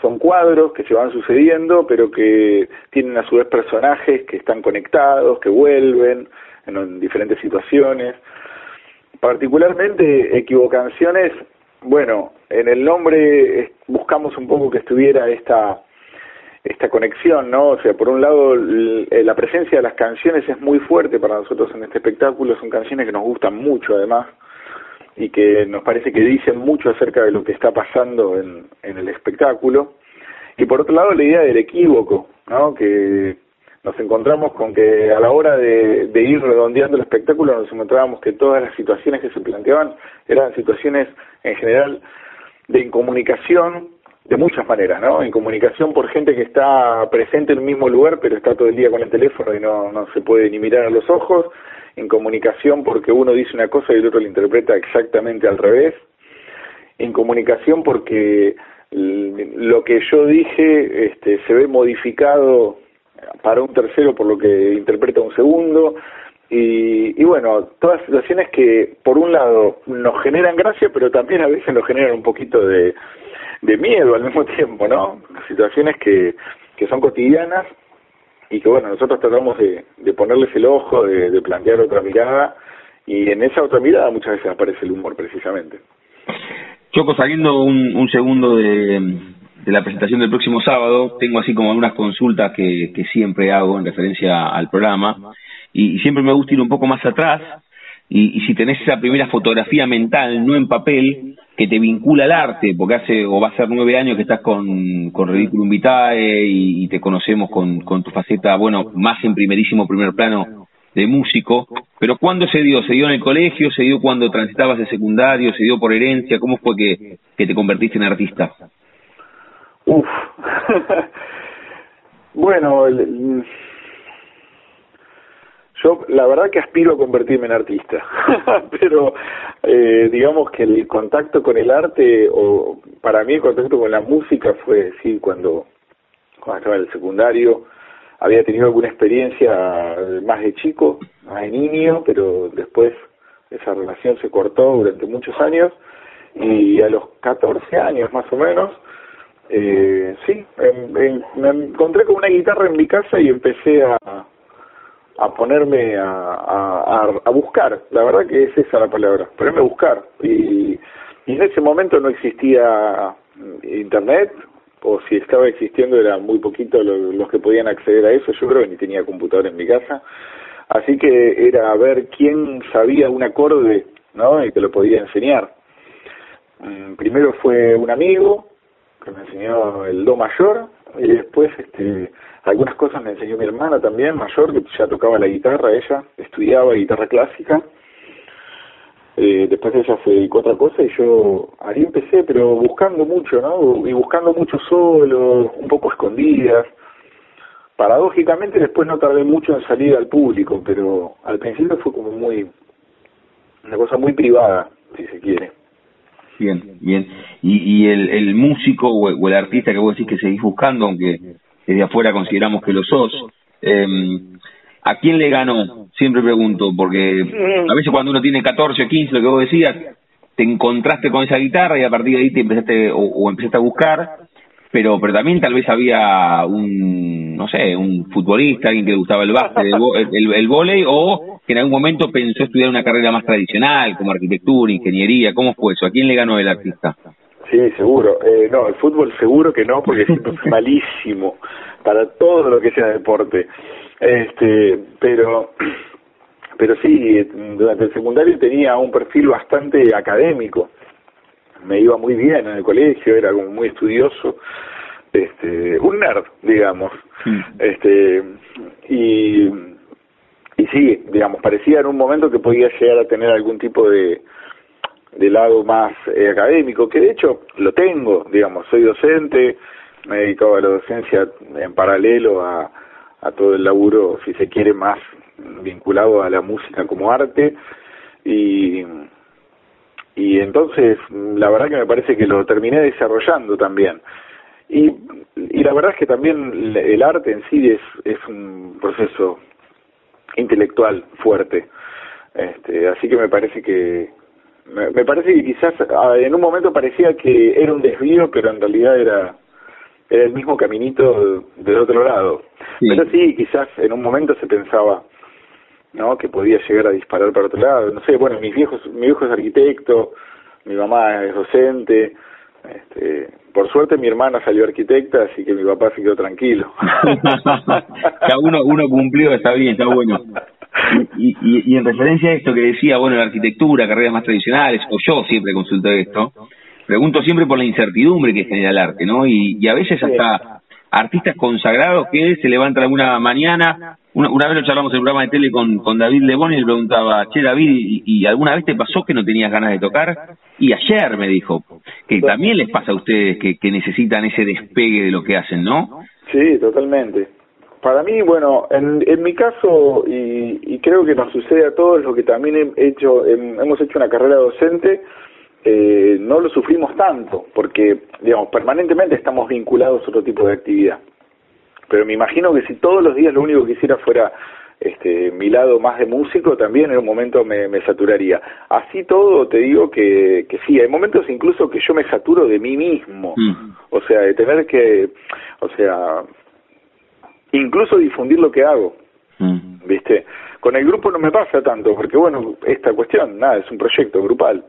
[SPEAKER 5] son cuadros que se van sucediendo, pero que tienen a su vez personajes que están conectados, que vuelven, en diferentes situaciones. Particularmente equivocaciones, bueno, en el nombre buscamos un poco que estuviera esta esta conexión, ¿no? O sea, por un lado, la presencia de las canciones es muy fuerte para nosotros en este espectáculo, son canciones que nos gustan mucho además y que nos parece que dicen mucho acerca de lo que está pasando en, en el espectáculo. Y por otro lado, la idea del equívoco, ¿no? Que, nos encontramos con que a la hora de, ir redondeando el espectáculo nos encontrábamos que todas las situaciones que se planteaban eran situaciones en general de incomunicación de muchas maneras, ¿no? Incomunicación por gente que está presente en el mismo lugar pero está todo el día con el teléfono y no, no se puede ni mirar a los ojos, incomunicación porque uno dice una cosa y el otro la interpreta exactamente al revés, incomunicación porque lo que yo dije este, se ve modificado para un tercero por lo que interpreta un segundo. Y, y bueno, todas situaciones que por un lado nos generan gracia, pero también a veces nos generan un poquito de, de miedo al mismo tiempo, ¿no? Situaciones que, que son cotidianas y que bueno, nosotros tratamos de, de ponerles el ojo, de, plantear otra mirada y en esa otra mirada muchas veces aparece el humor precisamente.
[SPEAKER 2] Choco, saliendo un, un segundo de, de la presentación del próximo sábado, tengo así como algunas consultas que, que siempre hago en referencia al programa y, siempre me gusta ir un poco más atrás y, y, si tenés esa primera fotografía mental, no en papel, que te vincula al arte, porque hace o va a ser nueve años que estás con, con Ridiculum Vitae y, te conocemos con, con tu faceta, bueno, más en primerísimo primer plano de músico, pero ¿cuándo se dio? ¿Se dio en el colegio? ¿Se dio cuando transitabas de secundario? ¿Se dio por herencia? ¿Cómo fue que, que te convertiste en artista?
[SPEAKER 5] Uf. bueno, yo la verdad que aspiro a convertirme en artista, pero eh, digamos que el contacto con el arte, o para mí el contacto con la música fue, sí, cuando, cuando estaba en el secundario, había tenido alguna experiencia más de chico, más de niño, pero después esa relación se cortó durante muchos años y a los 14 años más o menos eh, sí, me encontré con una guitarra en mi casa y empecé a, a ponerme a, a, a, buscar. La verdad que es esa la palabra, ponerme a buscar. Y, y en ese momento no existía internet, o si estaba existiendo era muy poquito los, que podían acceder a eso. Yo creo que ni tenía computadora en mi casa. Así que era ver quién sabía un acorde, ¿no? Y que lo podía enseñar. Mm, primero fue un amigo, que me enseñó el do mayor y después este algunas cosas me enseñó mi hermana también mayor que ya tocaba la guitarra ella estudiaba guitarra clásica eh, después ella se dedicó otra cosa y yo ahí empecé, pero buscando mucho, ¿no? Y buscando mucho solo, un poco escondidas. Paradójicamente después no tardé mucho en salir al público, pero al principio fue como muy, una cosa muy privada, si se quiere.
[SPEAKER 2] Bien, bien. Y, y el, el músico o el, artista que vos decís que seguís buscando, aunque desde afuera consideramos que lo sos, eh, ¿a quién le ganó? Siempre pregunto, porque a veces cuando uno tiene 14 o 15, lo que vos decías, te encontraste con esa guitarra y a partir de ahí te empezaste o, o empezaste a buscar, pero pero también tal vez había un, no sé, un futbolista, alguien que gustaba el básquet, el, el, el volei, o que en algún momento pensó estudiar una carrera más tradicional, como arquitectura, ingeniería, ¿cómo fue eso? ¿A quién le ganó el artista?
[SPEAKER 5] Sí, seguro. Eh, no, el fútbol seguro que no, porque siempre fue malísimo para todo lo que sea deporte. Este, pero, pero sí, durante el secundario tenía un perfil bastante académico. Me iba muy bien en el colegio, era como muy estudioso, este, un nerd, digamos. Este, y, y sí, digamos, parecía en un momento que podía llegar a tener algún tipo de, de lado más eh, académico, que de hecho lo tengo, digamos, soy docente, me he dedicado a la docencia en paralelo a, a todo el laburo, si se quiere, más vinculado a la música como arte. Y y entonces la verdad que me parece que lo terminé desarrollando también. Y y la verdad es que también el arte en sí es es un proceso intelectual fuerte este así que me parece que me, me parece que quizás en un momento parecía que era un desvío pero en realidad era era el mismo caminito del otro lado. Sí. Pero sí, quizás en un momento se pensaba no que podía llegar a disparar para otro lado. No sé, bueno, mis viejos, mi viejo es arquitecto, mi mamá es docente, este, por suerte mi hermana salió arquitecta, así que mi papá se quedó tranquilo.
[SPEAKER 2] ya uno, uno cumplió, está bien, está bueno. Y, y, y en referencia a esto que decía, bueno, la arquitectura, carreras más tradicionales, o yo siempre consulto esto, pregunto siempre por la incertidumbre que genera el arte, ¿no? Y, y a veces hasta artistas consagrados que se levantan alguna mañana, una, una vez lo charlamos en el programa de tele con, con David Lebón y le preguntaba, che David, ¿y, ¿y, alguna vez te pasó que no tenías ganas de tocar? Y ayer me dijo, que también les pasa a ustedes que, que necesitan ese despegue de lo que hacen, ¿no?
[SPEAKER 5] Sí, totalmente. Para mí, bueno, en, en mi caso, y, y creo que nos sucede a todos, lo que también he hecho, hemos hecho una carrera docente, eh, no lo sufrimos tanto, porque, digamos, permanentemente estamos vinculados a otro tipo de actividad. Pero me imagino que si todos los días lo único que hiciera fuera este, mi lado más de músico, también en un momento me, me saturaría. Así todo, te digo que, que sí, hay momentos incluso que yo me saturo de mí mismo. Mm. O sea, de tener que, o sea, incluso difundir lo que hago. Mm. ¿Viste? Con el grupo no me pasa tanto, porque bueno, esta cuestión, nada, es un proyecto grupal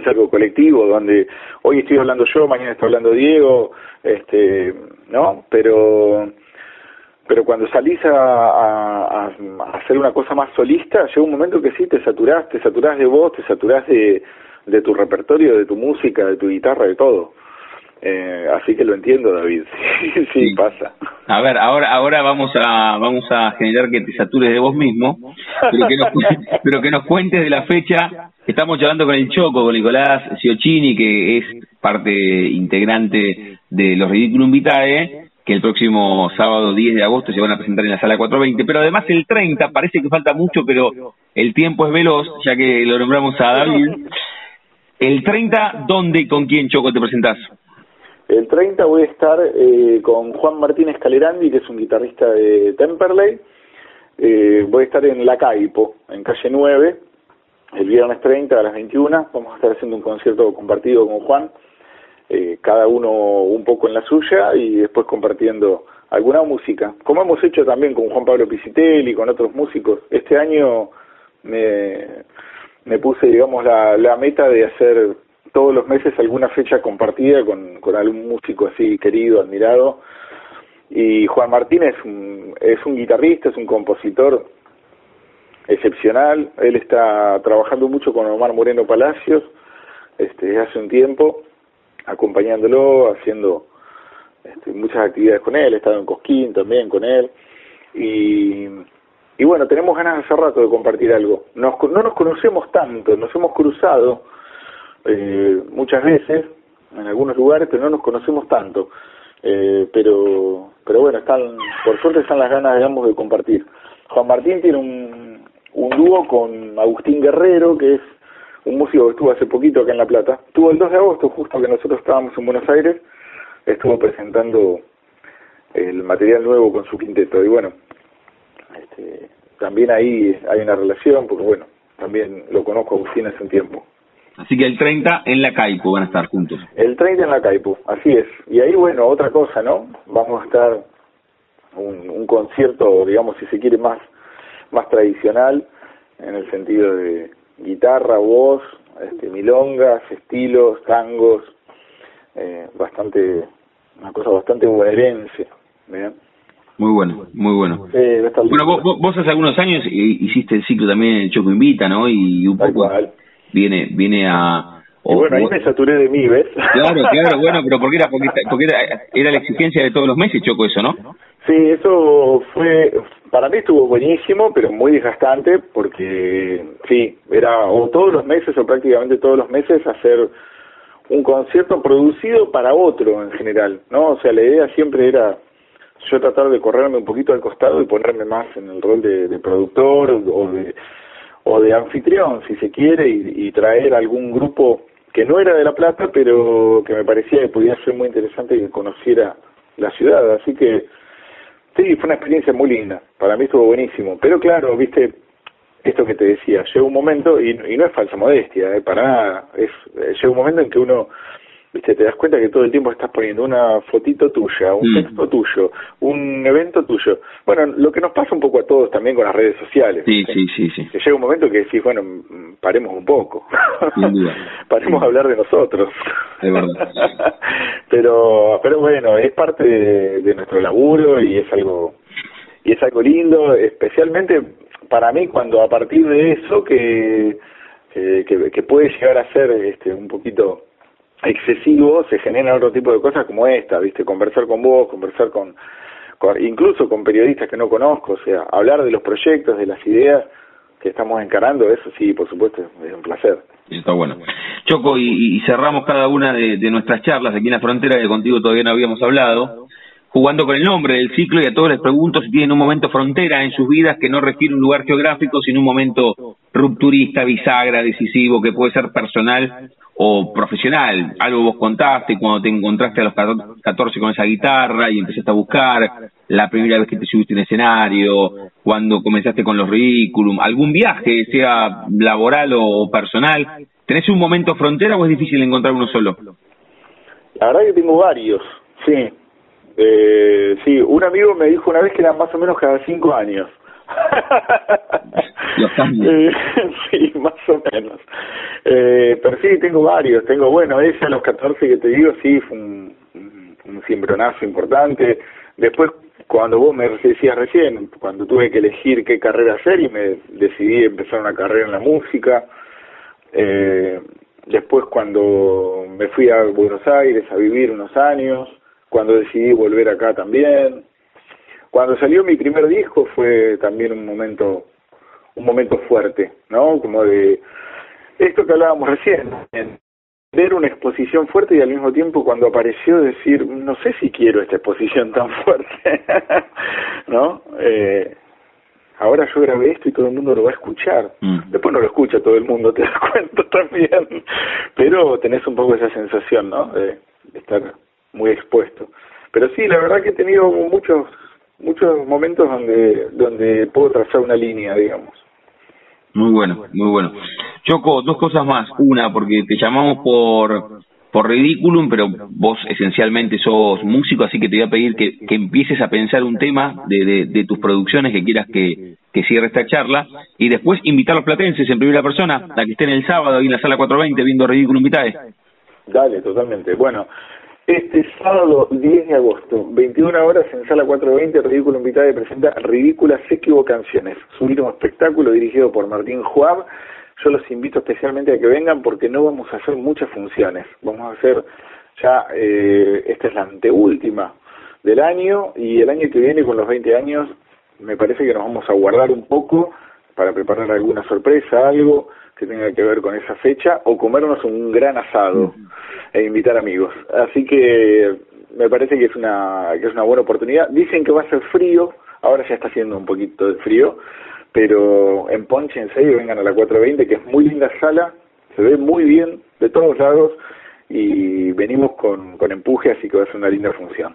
[SPEAKER 5] es algo colectivo donde hoy estoy hablando yo, mañana está hablando Diego, este, ¿no? Pero pero cuando salís a, a, a, hacer una cosa más solista, llega un momento que sí te saturás, te saturás de voz, te saturás de, de tu repertorio, de tu música, de tu guitarra, de todo. Eh, así que lo entiendo, David. Sí, pasa.
[SPEAKER 2] A ver, ahora ahora vamos a vamos a generar que te satures de vos mismo, pero que nos, pero que nos cuentes de la fecha. Estamos hablando con el Choco, con Nicolás Ciocini, que es parte integrante de los Ridiculum Vitae, que el próximo sábado 10 de agosto se van a presentar en la sala 420, pero además el 30, parece que falta mucho, pero el tiempo es veloz, ya que lo nombramos a David. El 30, ¿dónde y con quién, Choco, te presentás?
[SPEAKER 5] El 30 voy a estar eh, con Juan Martínez Calerandi, que es un guitarrista de Temperley. Eh, voy a estar en La Caipo, en calle 9, el viernes 30 a las 21. Vamos a estar haciendo un concierto compartido con Juan, eh, cada uno un poco en la suya y después compartiendo alguna música, como hemos hecho también con Juan Pablo Pisitelli, con otros músicos. Este año me, me puse, digamos, la, la meta de hacer todos los meses alguna fecha compartida con, con algún músico así querido, admirado. Y Juan Martín es un, es un guitarrista, es un compositor excepcional. Él está trabajando mucho con Omar Moreno Palacios este, hace un tiempo, acompañándolo, haciendo este, muchas actividades con él. He estado en Cosquín también con él. Y, y bueno, tenemos ganas hace rato de compartir algo. Nos, no nos conocemos tanto, nos hemos cruzado eh, muchas veces en algunos lugares, pero no nos conocemos tanto. Eh, pero pero bueno, están por suerte están las ganas, digamos, de compartir. Juan Martín tiene un, un dúo con Agustín Guerrero, que es un músico que estuvo hace poquito acá en La Plata. Estuvo el 2 de agosto, justo que nosotros estábamos en Buenos Aires, estuvo presentando el material nuevo con su quinteto. Y bueno, este, también ahí hay una relación, porque bueno, también lo conozco a Agustín hace un tiempo.
[SPEAKER 2] Así que el 30 en la Caipo van a estar juntos.
[SPEAKER 5] El 30 en la Caipo, así es. Y ahí, bueno, otra cosa, ¿no? Vamos a estar un, un concierto, digamos, si se quiere, más, más tradicional, en el sentido de guitarra, voz, este, milongas, estilos, tangos, eh, bastante, una cosa bastante bonaerense,
[SPEAKER 2] Muy bueno, muy bueno. bueno, vos, vos, hace algunos años hiciste el ciclo también el Choco Invita, ¿no? Y un poco viene viene a...
[SPEAKER 5] y bueno, ahí me saturé de mí, ¿ves?
[SPEAKER 2] Claro, claro, bueno, pero porque era, porque, porque era, era la exigencia de todos los meses, Choco, eso, ¿no?
[SPEAKER 5] Sí, eso fue, para mí estuvo buenísimo, pero muy desgastante, porque sí, era o todos los meses o prácticamente todos los meses hacer un concierto producido para otro en general, ¿no? O sea, la idea siempre era yo tratar de correrme un poquito al costado y ponerme más en el rol de, de productor o de o de anfitrión, si se quiere, y, traer algún grupo que no era de La Plata, pero que me parecía que podía ser muy interesante que conociera la ciudad. Así que sí, fue una experiencia muy linda. Para mí estuvo buenísimo. Pero claro, viste, esto que te decía, llega un momento, y, no es falsa modestia, eh, para nada, es, eh, llega un momento en que uno viste, te das cuenta que todo el tiempo estás poniendo una fotito tuya, un mm. texto tuyo, un evento tuyo. Bueno, lo que nos pasa un poco a todos también con las redes sociales.
[SPEAKER 2] Sí, sí, sí, sí.
[SPEAKER 5] llega un momento que decís, bueno, paremos un poco. paremos a hablar de nosotros.
[SPEAKER 2] Es verdad.
[SPEAKER 5] pero, pero bueno, es parte de, nuestro laburo y es algo y es algo lindo, especialmente para mí cuando a partir de eso que que, que puede llegar a ser este un poquito excesivo se generan otro tipo de cosas como esta, ¿viste? Conversar con vos, conversar con, incluso con periodistas que no conozco, o sea, hablar de los proyectos, de las ideas que estamos encarando, eso sí, por supuesto, es un placer.
[SPEAKER 2] Está bueno. Choco, y, cerramos cada una de, de, nuestras charlas aquí en la frontera, que contigo todavía no habíamos hablado, jugando con el nombre del ciclo y a todos les pregunto si tienen un momento frontera en sus vidas que no requiere un lugar geográfico, sino un momento rupturista, bisagra, decisivo, que puede ser personal o profesional. Algo vos contaste cuando te encontraste a los 14 con esa guitarra y empezaste a buscar, la primera vez que te subiste en escenario, cuando comenzaste con los ridículum, algún viaje, sea laboral o personal. ¿Tenés un momento frontera o es difícil encontrar uno solo?
[SPEAKER 5] La verdad que tengo varios, sí. Eh, sí, un amigo me dijo una vez que eran más o menos cada cinco años.
[SPEAKER 2] eh,
[SPEAKER 5] sí, más o menos. Eh, pero sí, tengo varios. Tengo, bueno, ese a los 14 que te digo, sí, fue un, un cimbronazo importante. Después, cuando vos me decías recién, cuando tuve que elegir qué carrera hacer y me decidí empezar una carrera en la música. Eh, después, cuando me fui a Buenos Aires a vivir unos años, cuando decidí volver acá también. Cuando salió mi primer disco fue también un momento un momento fuerte, ¿no? Como de esto que hablábamos recién, ver una exposición fuerte y al mismo tiempo cuando apareció decir, no sé si quiero esta exposición tan fuerte, ¿no? Eh, ahora yo grabé esto y todo el mundo lo va a escuchar. Mm. Después no lo escucha todo el mundo, te das cuenta también. Pero tenés un poco esa sensación, ¿no? de estar muy expuesto. Pero sí, la verdad que he tenido muchos muchos momentos donde donde puedo trazar una línea, digamos.
[SPEAKER 2] Muy bueno, muy bueno. Choco, dos cosas más. Una, porque te llamamos por por Ridiculum, pero vos esencialmente sos músico, así que te voy a pedir que, que empieces a pensar un tema de, de, de tus producciones que quieras que, que cierre esta charla, y después invitar a los platenses en primera persona a que estén el sábado ahí en la sala 420 viendo Ridiculum Vitae.
[SPEAKER 5] Dale, totalmente. Bueno, este sábado 10 de agosto, 21 horas en Sala 420, Ridículo Invitado presenta Ridículas Equivocaciones, su último espectáculo dirigido por Martín Juab. Yo los invito especialmente a que vengan porque no vamos a hacer muchas funciones. Vamos a hacer ya, eh, esta es la anteúltima del año y el año que viene con los 20 años me parece que nos vamos a guardar un poco para preparar alguna sorpresa, algo que tenga que ver con esa fecha, o comernos un gran asado e invitar amigos. Así que me parece que es una que es una buena oportunidad. Dicen que va a ser frío, ahora ya está haciendo un poquito de frío, pero en Ponche, en serio, vengan a la 420, que es muy linda sala, se ve muy bien de todos lados y venimos con, con empuje, así que va a ser una linda función.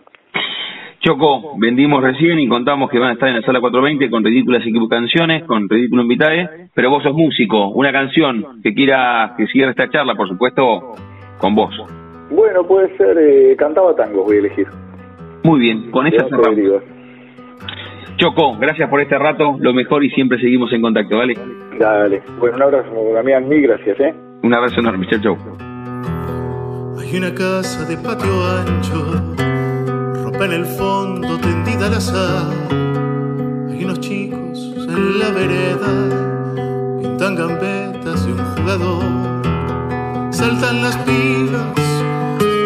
[SPEAKER 6] Choco, vendimos recién y contamos que van a estar en la sala 420 con ridículas canciones, con ridículo invitae, pero vos sos músico, una canción que quiera que cierre esta charla, por supuesto, con vos.
[SPEAKER 5] Bueno, puede ser eh, Cantaba Tango, voy a elegir.
[SPEAKER 6] Muy bien, con esa cerramos. Choco, gracias por este rato, lo mejor y siempre seguimos en contacto, ¿vale?
[SPEAKER 5] Dale, bueno, un abrazo, Damián, mil gracias, ¿eh?
[SPEAKER 6] Un abrazo enorme, chao, chao.
[SPEAKER 7] Hay una casa de patio ancho, en el fondo, tendida al azar. Hay unos chicos en la vereda, pintan gambetas de un jugador. Saltan las pibas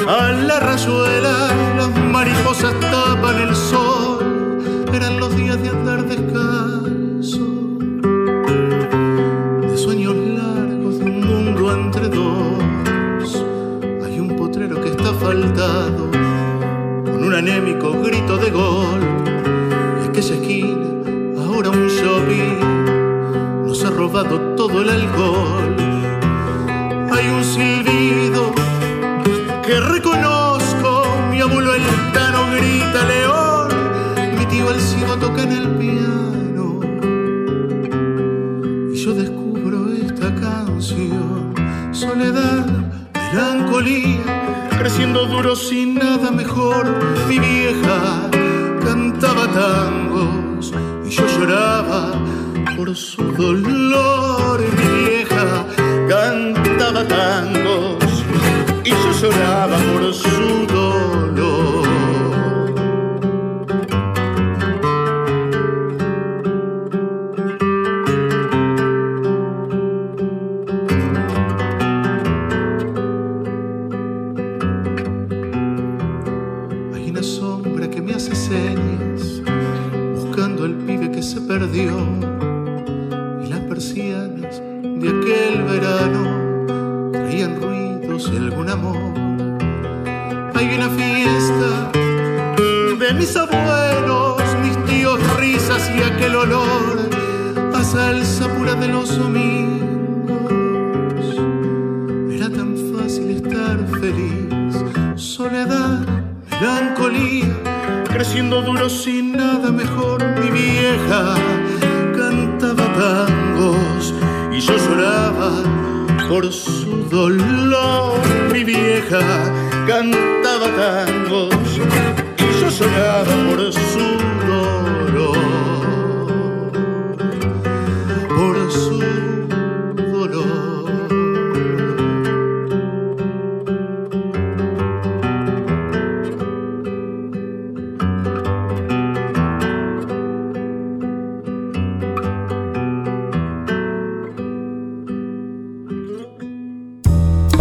[SPEAKER 7] a la rayuela, las mariposas tapan el sol eran los días de andar descalzo, de sueños largos de un mundo entre dos. Hay un potrero que está faltado, un anémico grito de gol. Y aquella esquina, ahora un shopping, nos ha robado todo el alcohol. Hay un silbido que reconozco, mi abuelo el tano grita león el ciego toca en el piano y yo descubro esta canción, soledad, melancolía, creciendo duro sin nada mejor, mi vieja cantaba tangos y yo lloraba por su dolor, mi vieja cantaba tangos y yo lloraba por su dolor.